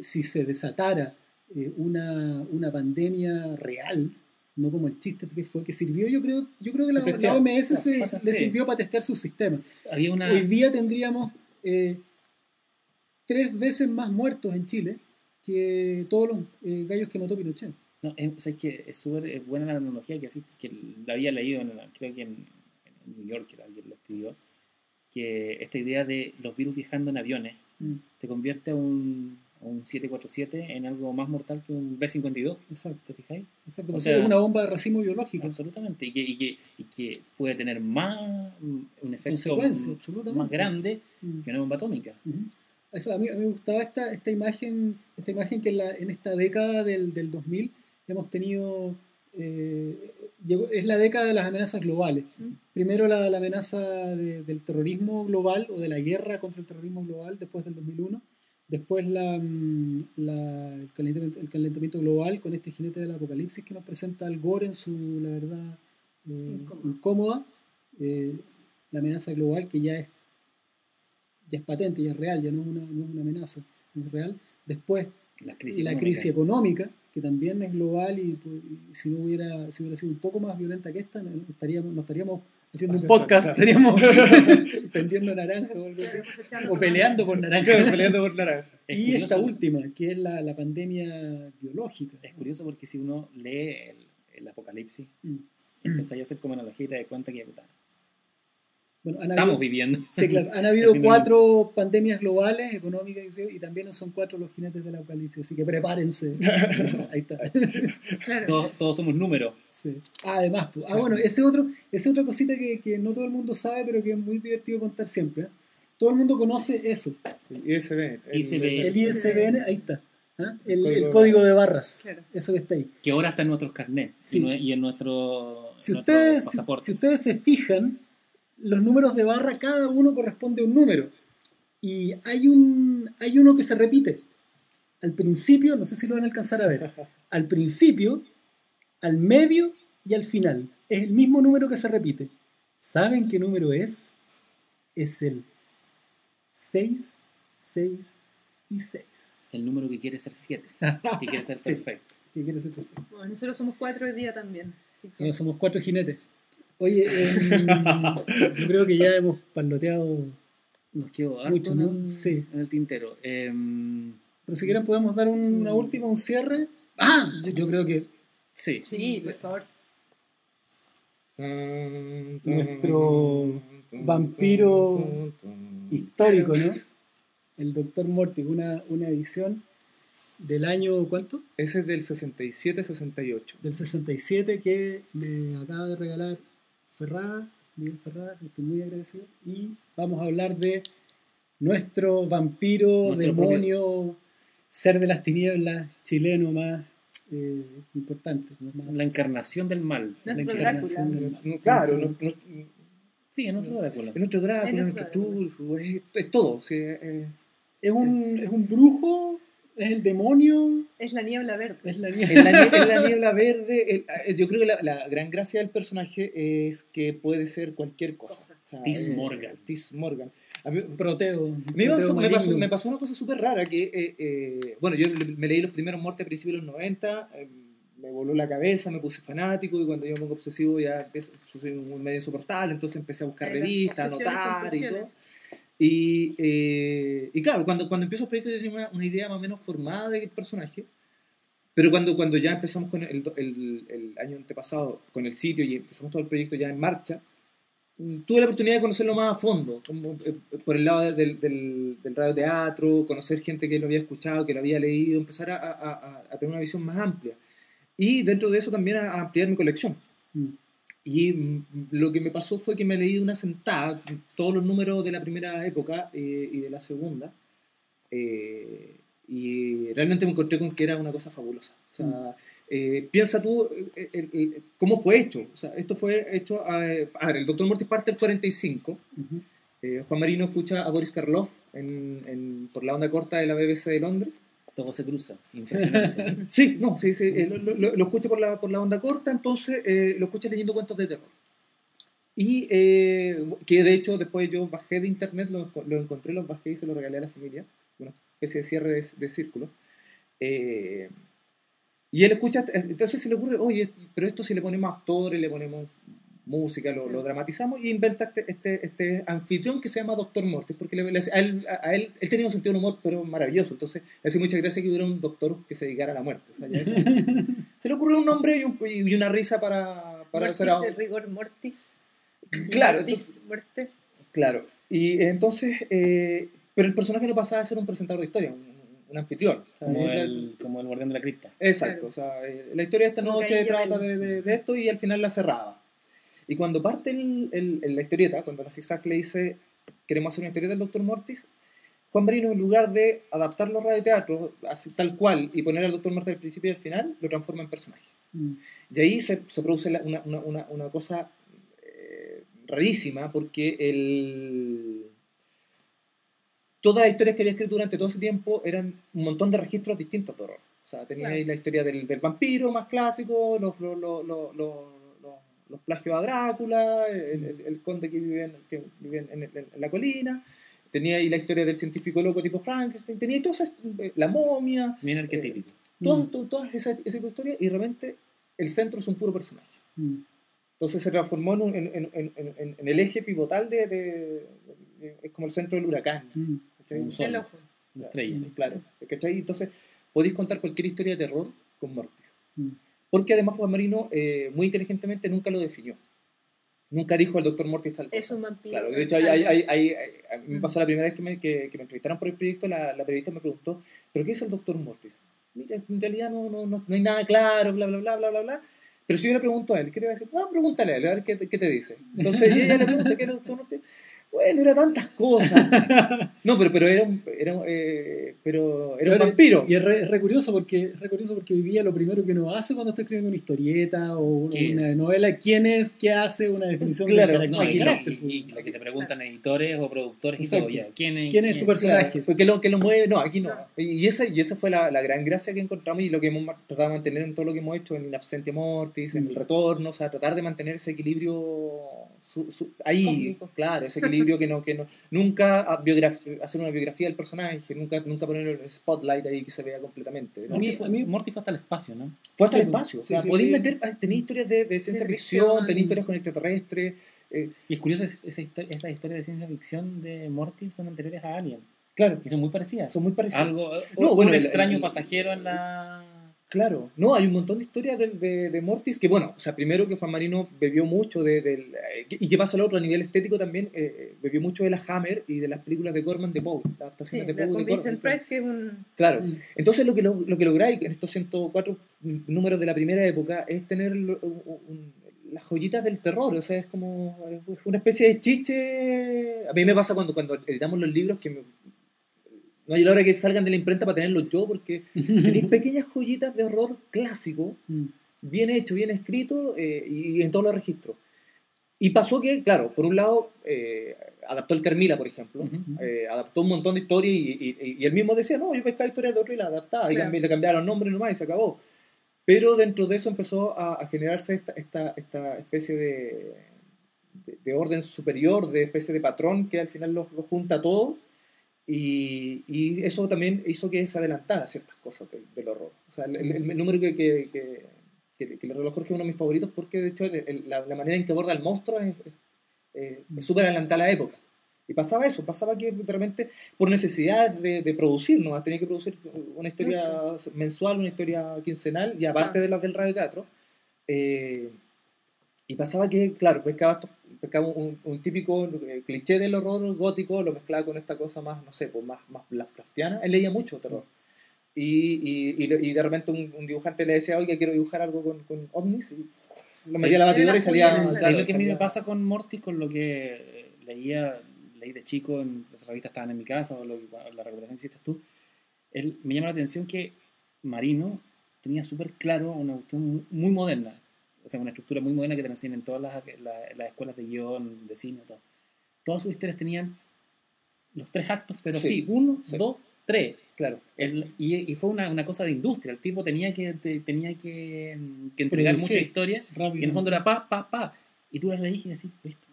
si se desatara eh, una, una, pandemia real, no como el chiste que fue, que sirvió, yo creo, yo creo que la, OMS le sirvió para testear su sistema. Hoy día tendríamos eh, tres veces más muertos en Chile que todos los eh, gallos que mató Pinochet. No, es, es que es súper buena la analogía que así, que la había leído, en creo que en, New York, alguien lo escribió, que esta idea de los virus viajando en aviones mm. te convierte a un un 747 en algo más mortal que un B-52. Exacto, ¿te fijáis? Exacto, o sea, es una bomba de racimo biológico. Absolutamente, y que, y que, y que puede tener más, un efecto más grande mm. que una bomba atómica. Eso, a, mí, a mí me gustaba esta, esta imagen, esta imagen que en, la, en esta década del, del 2000 hemos tenido eh, es la década de las amenazas globales. Mm. Primero la, la amenaza del terrorismo global o de la guerra contra el terrorismo global después del 2001 Después mm, el, calentamiento, global con este jinete del apocalipsis que nos presenta Al Gore en su, la verdad, eh, incómoda. Eh, la amenaza global que ya es, ya es patente, ya es real, ya no es una, no es una amenaza, es real. Después la crisis, la crisis económica, que también es global y, pues, si no hubiera, si hubiera sido un poco más violenta que esta, estaríamos, no estaríamos haciendo un podcast, estaríamos (laughs) (laughs) vendiendo naranja o, algo así. o peleando por naranja. peleando por naranja. (laughs) y esta última, que es la, la, pandemia biológica. Es curioso porque si uno lee el, el Apocalipsis, mm. empieza a hacer como analogía y te das cuenta que Estamos viviendo. Sí, claro. Han habido (laughs) cuatro pandemias globales, económicas, y también son cuatro los jinetes del apocalipsis, así que prepárense. (laughs) Ahí está. Todos, somos números. Sí. Ah, además, ah, bueno, ese otro, esa otra cosita que, que, no todo el mundo sabe, pero que es muy divertido contar siempre. ¿eh? Todo el mundo conoce eso. El ISBN. El, ISBN, ahí está. ¿ah? El, código, de barras, eso que está ahí. Que ahora está en nuestros carnets y en nuestro, si ustedes, si ustedes se fijan, los números de barra, cada uno corresponde a un número. Y hay, un, hay uno que se repite. Al principio, no sé si lo van a alcanzar a ver, (laughs) al principio, al medio y al final. Es el mismo número que se repite. ¿Saben qué número es? Es el 6, 6 y 6. El número que quiere ser 7, que quiere ser (laughs) perfecto. que quiere ser perfecto. Bueno, nosotros somos cuatro hoy día también. somos cuatro jinetes. Oye, em, (laughs) yo creo que ya hemos paloteado Nos quedó mucho, ¿no? Sí. En el tintero. Em, Pero si quieren podemos dar una última, un cierre. Ah, yo, creo que sí. Sí, por favor. Nuestro vampiro histórico, ¿no? El Doctor Morty, una, una edición del año, ¿cuánto? Ese es del 67-68. Del 67 que me acaba de regalar Ferrada, Miguel Ferrada, estoy muy agradecido. Y vamos a hablar de nuestro vampiro, demonio, ser de las tinieblas chileno más eh, importante. La encarnación del mal. La encarnación del mal. Claro, no, sí, en otro Drácula. En otro Drácula, en otro es, es, todo. Sí, es, un, es un brujo es el demonio. Es la niebla verde. Es la niebla, verde. yo creo que la, gran gracia del personaje es que puede ser cualquier cosa. Tis Morgan. Tis Morgan. Proteo. Me, pasó, me, pasó, una cosa súper rara que, eh, eh, bueno, yo me leí los primeros muertes a principios de los 90, eh, me voló la cabeza, me puse fanático y cuando yo me pongo obsesivo ya empiezo, soy un medio insoportable, entonces empecé a buscar revistas, anotar y todo. Y, eh, y claro, cuando, cuando empiezo el proyecto tenía una, una, idea más o menos formada del personaje, Pero cuando, cuando ya empezamos con el, el, el año antepasado, con el sitio y empezamos todo el proyecto ya en marcha, mm, tuve la oportunidad de conocerlo más a fondo, como, eh, por el lado del, del, del radioteatro, conocer gente que lo había escuchado, que lo había leído, empezar a, a, a tener una visión más amplia. Y dentro de eso también a, ampliar mi colección. Mm. Y mm, lo que me pasó fue que me leí de una sentada todos los números de la primera época eh, y de la segunda. Eh, y realmente me encontré con que era una cosa fabulosa. O sea, mm. eh, piensa tú cómo fue hecho. O sea, esto fue hecho. A, ver, el Doctor Mortis parte el 45. Juan Marino escucha a Boris Karloff en, por la onda corta de la BBC de Londres todo se cruza. (laughs) sí, no, sí, sí, eh, lo, lo, por la, por la onda corta, entonces eh, lo escucho leyendo cuentos de terror. Y eh, que de hecho después yo bajé de internet, lo, lo, encontré, lo bajé y se lo regalé a la familia, especie de cierre de, de círculo. y él escucha, entonces se le ocurre, oye, pero esto si le ponemos actores, le ponemos música, lo, lo, dramatizamos y inventa este, este, este, anfitrión que se llama Doctor Mortis, porque le, a, él, a, él, él, tenía un sentido de humor, pero maravilloso, entonces le hace mucha gracia que hubiera un doctor que se dedicara a la muerte. (laughs) se le ocurrió un nombre y, un, y una risa para, para Mortis hacer algo. rigor mortis. Claro. muerte. Claro. Y entonces, eh, pero el personaje no pasaba a ser un presentador de historia, un, anfitrión. como, el, como el guardián de la cripta. Exacto. O sea, eh, la historia de esta noche trata de, de, de, esto y al final la cerraba. Y cuando parte el, la historieta, cuando la zigzag le dice, queremos hacer una historieta del Dr. Mortis, Juan Marino, en lugar de adaptar los radioteatros así, tal cual y poner al Dr. Mortis al principio y al final, lo transforma en personaje. Mm. Y ahí se, se produce una, una, una, cosa eh, rarísima, porque el... todas las historias que había escrito durante todo ese tiempo eran un montón de registros distintos de horror. O sea, tenía ahí la historia del, del, vampiro más clásico, los, los, los, los los plagios a Drácula, el, conde que vive, en, que vive en, la colina, tenía ahí la historia del científico loco tipo Frankenstein, tenía todas esas, la momia. Bien arquetípico. Eh, todas, todas esas esa historias y realmente el centro es un puro personaje. Mm. Entonces se transformó en, en, el eje pivotal de, Es como el centro del huracán. Mm. Un sol, una estrella. Claro. ¿cachai? Entonces podéis contar cualquier historia de terror con Mortis. Mm. Porque además Juan Marino, eh, muy inteligentemente, nunca lo definió. Nunca dijo el doctor Mortis tal cosa. Es un vampiro. Claro, de hecho, hay, hay, hay, me pasó la primera vez que me, que, me entrevistaron por el proyecto, la, la, periodista me preguntó, ¿pero qué es el doctor Mortis? Mira, en realidad no, no, no, no hay nada claro, bla, bla, bla, bla, bla, bla. Pero si yo le pregunto a él, ¿qué le va a decir? No, pregúntale a él, a ver qué, qué te dice. Entonces ella le pregunta, ¿qué es el doctor Mortis? Bueno, era tantas cosas. (laughs) No, pero, pero era un, era, eh, pero era un vampiro. Y es re, curioso porque, re curioso porque hoy día lo primero que uno hace cuando está escribiendo una historieta o una novela, ¿quién es? ¿Qué hace? Una definición claro, de no, y, y, lo que te preguntan editores o productores y todo, ya. ¿Quién es, ¿Quién es tu personaje? porque lo que lo mueve, no, aquí no. Y esa, y esa fue la, la, gran gracia que encontramos y lo que hemos tratado de mantener en todo lo que hemos hecho, en In Absente Mortis, en El mm. Retorno, o sea, tratar de mantener ese equilibrio ahí, claro, ese equilibrio (laughs) que no, que no, nunca hacer una biografía del personaje, nunca, nunca poner el spotlight ahí que se vea completamente. A mí, a mí Morty fue hasta el espacio, ¿no? Fue hasta el espacio, o sea, podéis meter, tenéis historias de, de ciencia ficción, tenéis historias con extraterrestres. Eh, y es curioso, esas historias de ciencia ficción de Morty son anteriores a Alien. Claro. Y son muy parecidas. Son muy parecidas. Algo, no, un extraño pasajero en la Claro, no, hay un montón de historias de, de, Mortis que, bueno, o sea, primero que Juan Marino bebió mucho de, del y que pasa al otro, a nivel estético también, eh, eh, bebió mucho de la Hammer y de las películas de Gorman de Poe, la adaptación de Poe. Con Vincent Price, que es un... Claro, mm. entonces lo que, lo, lo que lográis en estos 104 números de la primera época es tener las joyitas del terror, o sea, es como una especie de chiche. A mí me pasa cuando, cuando editamos los libros que me, no hay la hora que salgan de la imprenta para tenerlos yo, porque (laughs) tenéis pequeñas joyitas de horror clásico, mm. bien hecho, bien escrito eh, y, en todos los registros. Y pasó que, claro, por un lado, eh, adaptó el Carmila, por ejemplo, eh, adaptó un montón de historias y, y, él mismo decía, no, yo pescaba historias de horror y la adaptaba, y le cambiaron nombres nomás y se acabó. Pero dentro de eso empezó a, generarse esta, esta, esta especie de, de, orden superior, de especie de patrón que al final lo, lo junta todo y, y, eso también hizo que se adelantara ciertas cosas del, horror. O sea, el, número que, que, que, que, el reloj es uno de mis favoritos porque de hecho la, manera en que aborda el monstruo es súper adelantada a la época. Y pasaba eso, pasaba que realmente por necesidad de, de producir, ¿no? Tenía que producir una historia mensual, una historia quincenal, y aparte ah. de las del radioteatro. Eh, y pasaba que, claro, pescaba, pescaba un, un, típico eh, cliché del horror gótico, lo mezclaba con esta cosa más, no sé, pues más, más Lovecraftiana. Él leía mucho terror. Y, y, y, de repente un, dibujante le decía, oye, quiero dibujar algo con, con ovnis. Y lo metía a la batidora y salía. Sí, lo que a mí me pasa con Morty, con lo que leía leí de chico, en las revistas estaban en mi casa, o, la recuperación que hiciste tú, él, me llama la atención que Marino tenía súper claro una cuestión muy moderna, o sea, una estructura muy moderna que te enseñan en todas las, las, escuelas de guion, de cine, todo. Todas sus historias tenían los tres actos, pero sí, uno, dos, tres. Claro. y, y, fue una, una, cosa de industria. El tipo tenía que, tenía que, que entregar mucha historia. Y en el fondo era pa, pa, pa. Y tú las leí y decís, esto,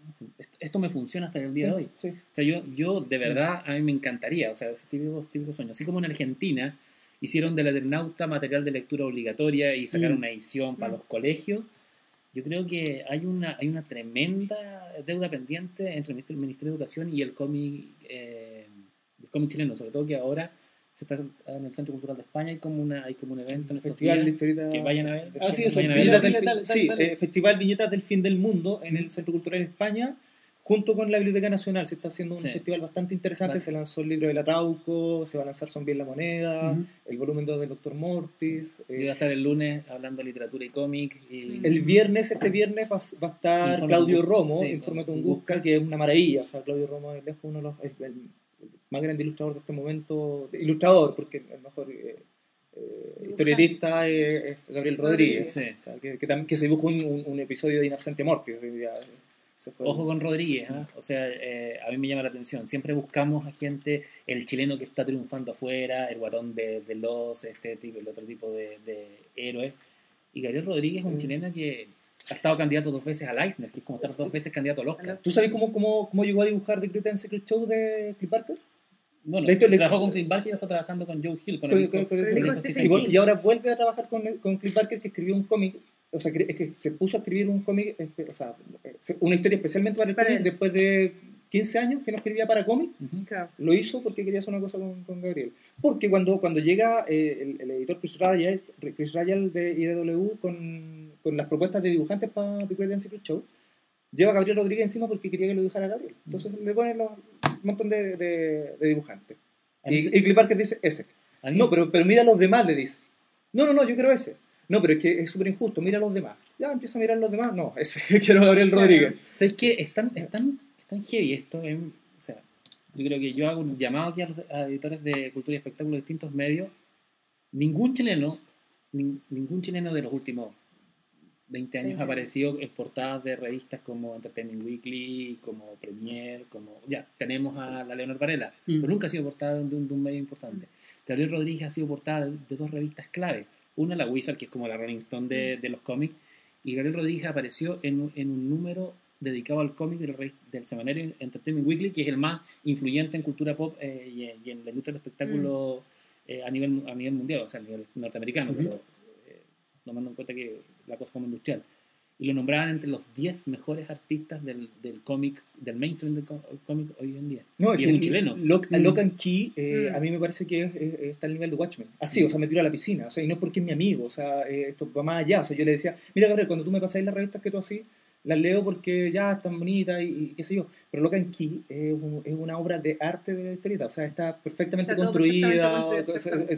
esto, me funciona hasta el día de hoy. O sea, yo, yo de verdad, a mí me encantaría, o sea, ese típico, típico sueño. Así como en Argentina hicieron del Eternauta material de lectura obligatoria y sacaron una edición para los colegios, yo creo que hay una, hay una tremenda deuda pendiente entre el Ministerio de Educación y el cómic, eh, el cómic chileno, sobre todo que ahora se está en el Centro Cultural de España hay como una hay como un evento en festival días que vayan a ver. ah sí, eso, del, sí eh, festival viñetas del fin del mundo en el Centro Cultural de España junto con la Biblioteca Nacional se está haciendo un festival bastante interesante se lanzó el libro del Atauco se va a lanzar Son bien la moneda el volumen 2 del Doctor Mortis sí. eh, a estar el lunes hablando de literatura y cómic el viernes este viernes va, a estar Claudio Romo Informe Tunguska que es una maravilla o sea Claudio Romo es lejos uno de los más grande ilustrador de este momento, ilustrador, porque el mejor eh, eh historietista es, Gabriel Rodríguez, que, que, se dibujó un, un, episodio de Inocente Mortis. Ojo con Rodríguez, ¿eh? o sea, eh, a mí me llama la atención. Siempre buscamos a gente, el chileno que está triunfando afuera, el guatón de, de los, este tipo, el otro tipo de, de héroes. Y Gabriel Rodríguez es un mm. chileno que ha estado candidato dos veces al Eisner, que es como estar dos veces candidato al Oscar. ¿Tú sabes cómo, cómo, cómo llegó a dibujar The Great and Secret Show de Cliff Parker? Bueno, trabajó con Clint Barker y está trabajando con Joe Hill. Con, el, y, ahora vuelve a trabajar con, con Clint Barker que escribió un cómic. O sea, es que se puso a escribir un cómic, o sea, una historia especialmente para el cómic después de 15 años que no escribía para cómic. Lo hizo porque quería hacer una cosa con, con Gabriel. Porque cuando, cuando llega eh, el, editor Chris Rayal, Chris de IDW con, con las propuestas de dibujantes para The Great Secret Show, lleva a Gabriel Rodríguez encima porque quería que lo dibujara Gabriel. Entonces le ponen un montón de, de, dibujantes. Y, y Cliff Parker dice, ese. No, pero, pero mira a los demás, le dice. No, no, no, yo quiero ese. No, pero es que es súper injusto, mira a los demás. Ya empieza a mirar a los demás. No, (laughs) ese quiero Gabriel Rodríguez. ¿Sabes qué? Es tan, es tan, es tan heavy esto. o sea, yo creo que yo hago un llamado aquí a, los, editores de cultura y espectáculo de distintos medios. Ningún chileno, ningún chileno de los últimos 20 años ha aparecido en portadas de revistas como Entertainment Weekly, como Premiere, como... Ya, tenemos a la Leonor Varela, mm. pero nunca ha sido portada de un, de un medio importante. Gabriel Rodríguez ha sido portada de, dos revistas clave. Una, la Wizard, que es como la Rolling Stone de, mm. de los cómics, y Gabriel Rodríguez apareció en, en un número dedicado al cómic del, del, semanario Entertainment Weekly, que es el más influyente en cultura pop eh, y, en la industria del espectáculo mm. eh, a, nivel, a nivel mundial, o sea, a nivel norteamericano, pero tomando en cuenta que la cosa como industrial. Y lo nombraban entre los 10 mejores artistas del, del cómic, del mainstream del cómic hoy en día. No, y es, un chileno. Locan mm. Key, eh, mm. a mí me parece que está al nivel de Watchmen. Así, o sea, me tiró a la piscina. O sea, y no es porque es mi amigo, o sea, eh, esto va más allá. O sea, yo le decía, mira, Gabriel, cuando tú me pasáis las revistas que tú así, las leo porque ya están bonitas y, qué sé yo. Pero Loca en Key es, es, una obra de arte de la historieta, o sea, está perfectamente construida.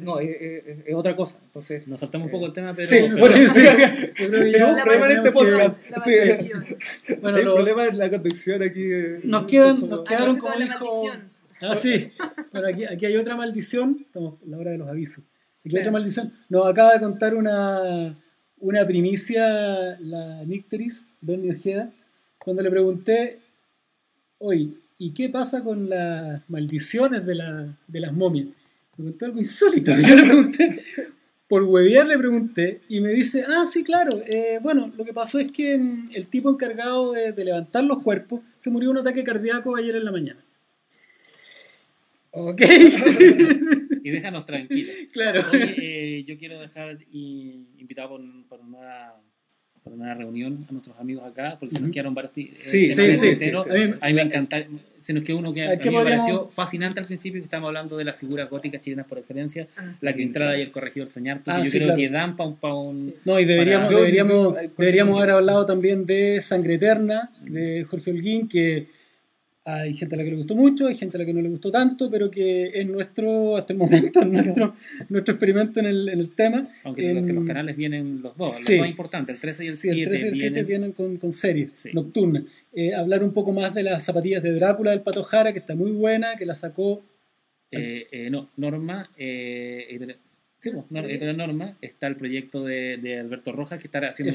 no, es, otra cosa. Entonces, Nos saltamos un poco el tema, pero. Sí, (laughs) bueno, sí, (laughs) tenemos un problema en este podcast. Sí. Bueno, el problema es la conducción aquí. Nos, quedan, nos quedaron como dijo. Ah, sí. Pero aquí, aquí hay otra maldición. Estamos en la hora de los avisos. Aquí hay otra maldición. Nos acaba de contar una una primicia la Nicteris, Bernie Ojeda, cuando le pregunté, oye, ¿y qué pasa con las maldiciones de, la, de las momias? Me preguntó algo insólito. (laughs) Yo le pregunté, por huevear le pregunté, y me dice, ah, sí, claro, eh, bueno, lo que pasó es que mm, el tipo encargado de, de levantar los cuerpos se murió de un ataque cardíaco ayer en la mañana. Ok. (laughs) y déjanos tranquilos. (laughs) Claro. Eh, yo quiero dejar invitado por, una, una reunión a nuestros amigos acá, porque se nos quedaron varios eh, sí, sí, sí, sí, A mí me encanta, se nos quedó uno que a mí me pareció fascinante al principio, que estamos hablando de las figuras góticas chilenas por excelencia, ah. la que entrada y el corregidor Señarto, ah, yo creo que dan para un, No, y deberíamos, deberíamos, deberíamos haber hablado también de Sangre Eterna, de Jorge Holguín, que hay gente a la que le gustó mucho, hay gente a la que no le gustó tanto, pero que es nuestro, hasta el momento, (laughs) nuestro, nuestro experimento en el, en el tema. Aunque en, los, canales vienen los dos, los más importantes, el 13 y el 7. Sí, el 13 y el 7 vienen, con, con, series nocturnas. Eh, hablar un poco más de las zapatillas de Drácula del Pato Jara, que está muy buena, que la sacó. Eh, eh, no, Norma, Sí, pues, la norma. Está el proyecto de, de Alberto Rojas, que está haciendo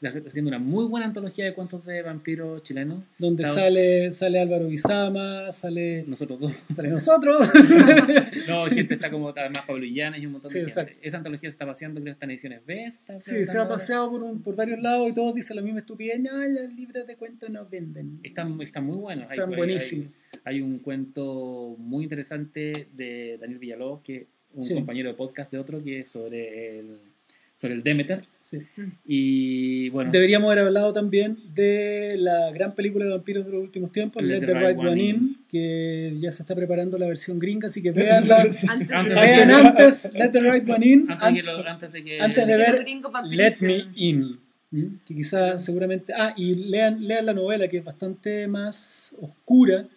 una, haciendo una muy buena antología de cuentos de vampiros chilenos. Donde sale, sale Álvaro Guizama, sale. Nosotros dos. (laughs) Sale nosotros. (laughs) no, (laughs) gente está como además Pablo Illanes y un montón de gente. Esa antología se está paseando, creo que está en ediciones B. sí, se ha paseado por, por, varios lados y todos dicen la misma estupidez. No, los libros de cuentos no venden. Están, están muy buenos. Están buenísimos. Hay, hay, un cuento muy interesante de Daniel Villalobos que un compañero de podcast de otro que es sobre el, sobre el Demeter. Sí. Y bueno. Deberíamos haber hablado también de la gran película de vampiros de los últimos tiempos, Let, the, Right, One in, que ya se está preparando la versión gringa, así que veanla. vean antes Let the Right One in. Antes, de, que, antes de ver Let Me In. Que quizás seguramente. Ah, y lean, lean la novela que es bastante más oscura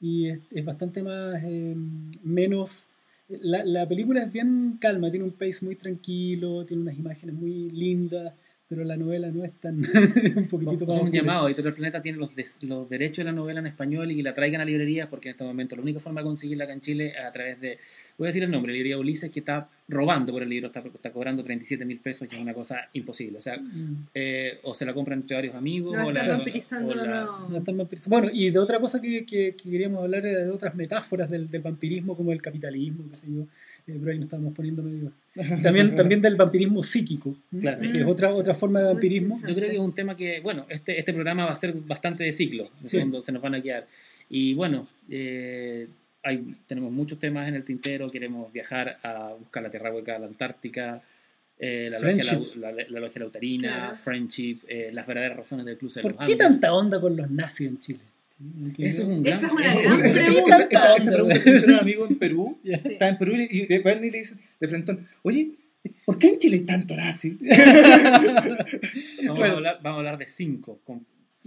y es, es bastante más. Eh, menos la, la, película es bien calma, tiene un pace muy tranquilo, tiene unas imágenes muy lindas, pero la novela no es tan (laughs) un poquitito más. un llamado, Editorial Planeta tiene los, los derechos de la novela en español y la traigan a librerías porque en este momento la única forma de conseguirla acá en Chile es a través de, voy a decir el nombre, la librería Ulises, que está robando por el libro, está, está cobrando 37 mil pesos, que es una cosa imposible. O sea, mm. eh, o se la compran entre varios amigos, no, o, la, no. están Bueno, y de otra cosa que, que, queríamos hablar era de otras metáforas del, del vampirismo, como el capitalismo, qué sé yo pero ahí nos estábamos poniendo medio. (laughs) También, también del vampirismo psíquico, claro. que es otra, otra forma de vampirismo. Yo creo que es un tema que, bueno, este, este programa va a ser bastante de ciclo, se nos van a quedar. Y bueno, eh, hay, tenemos muchos temas en el tintero, queremos viajar a buscar la tierra hueca, la Antártica, eh, la, logia, la, la, logia lautarina, Friendship, eh, las verdaderas razones del Club de ¿Por qué tanta onda con los nazis en Chile? Eso es un Esa es una gran pregunta. Esa pregunta se hizo un amigo en Perú. Está en Perú y de le dice de frente, oye, ¿por qué en Chile hay tanto nazi? (laughs) vamos, a hablar, vamos a hablar de cinco.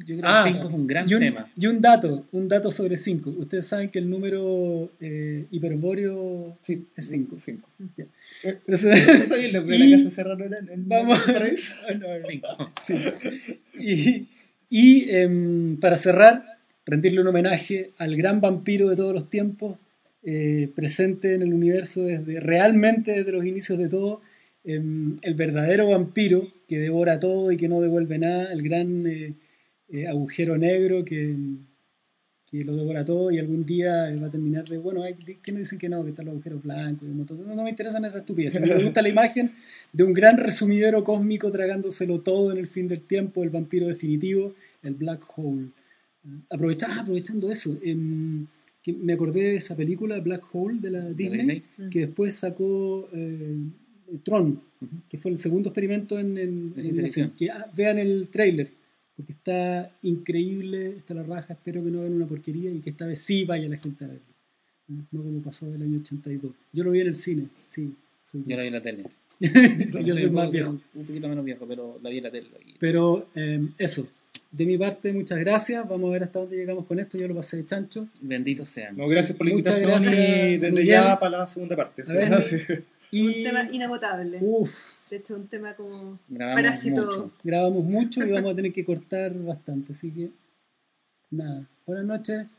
Yo creo que 5 ah, es un gran tema. Y un dato, un dato sobre 5. Ustedes saben que el número eh, hiperbóreo sí, es 5. 5. Pero se... ¿No sabía el nombre de la (laughs) casa cerrada en, en Vamos. paraíso? (laughs) 5. Y, y eh, para cerrar, rendirle un homenaje al gran vampiro de todos los tiempos, eh, presente en el universo desde realmente desde los inicios de todo, em, el verdadero vampiro que devora todo y que no devuelve nada, el gran eh, eh, agujero negro que, lo devora todo y algún día va a terminar de, bueno, hay no dicen que no, que están los agujeros blancos, no, no, me interesan esas estupideces, me gusta la imagen de un gran resumidero cósmico tragándoselo todo en el fin del tiempo, el vampiro definitivo, el black hole. Ah, aprovechando eso, em, me acordé de esa película Black Hole de la Disney, que después sacó eh, Tron, que fue el segundo experimento en, en, que, ah, vean el trailer, porque está increíble, está la raja, espero que no hagan una porquería y que esta vez sí vaya la gente a verlo. No como pasó del año 82. Yo lo vi en el cine, sí. Yo lo vi en la tele. (laughs) Yo soy más viejo. Un poquito menos viejo, pero la vi en la tele. Pero em, eso, de mi parte, muchas gracias. Vamos a ver hasta dónde llegamos con esto. Yo lo pasé de chancho. Bendito sean. gracias por la invitación y desde ya para la segunda parte. (laughs) y... Un tema inagotable. Uf. De hecho, un tema como Grabamos parásito. Mucho. Grabamos mucho y vamos a tener que cortar bastante. Así que, nada. Buenas noches.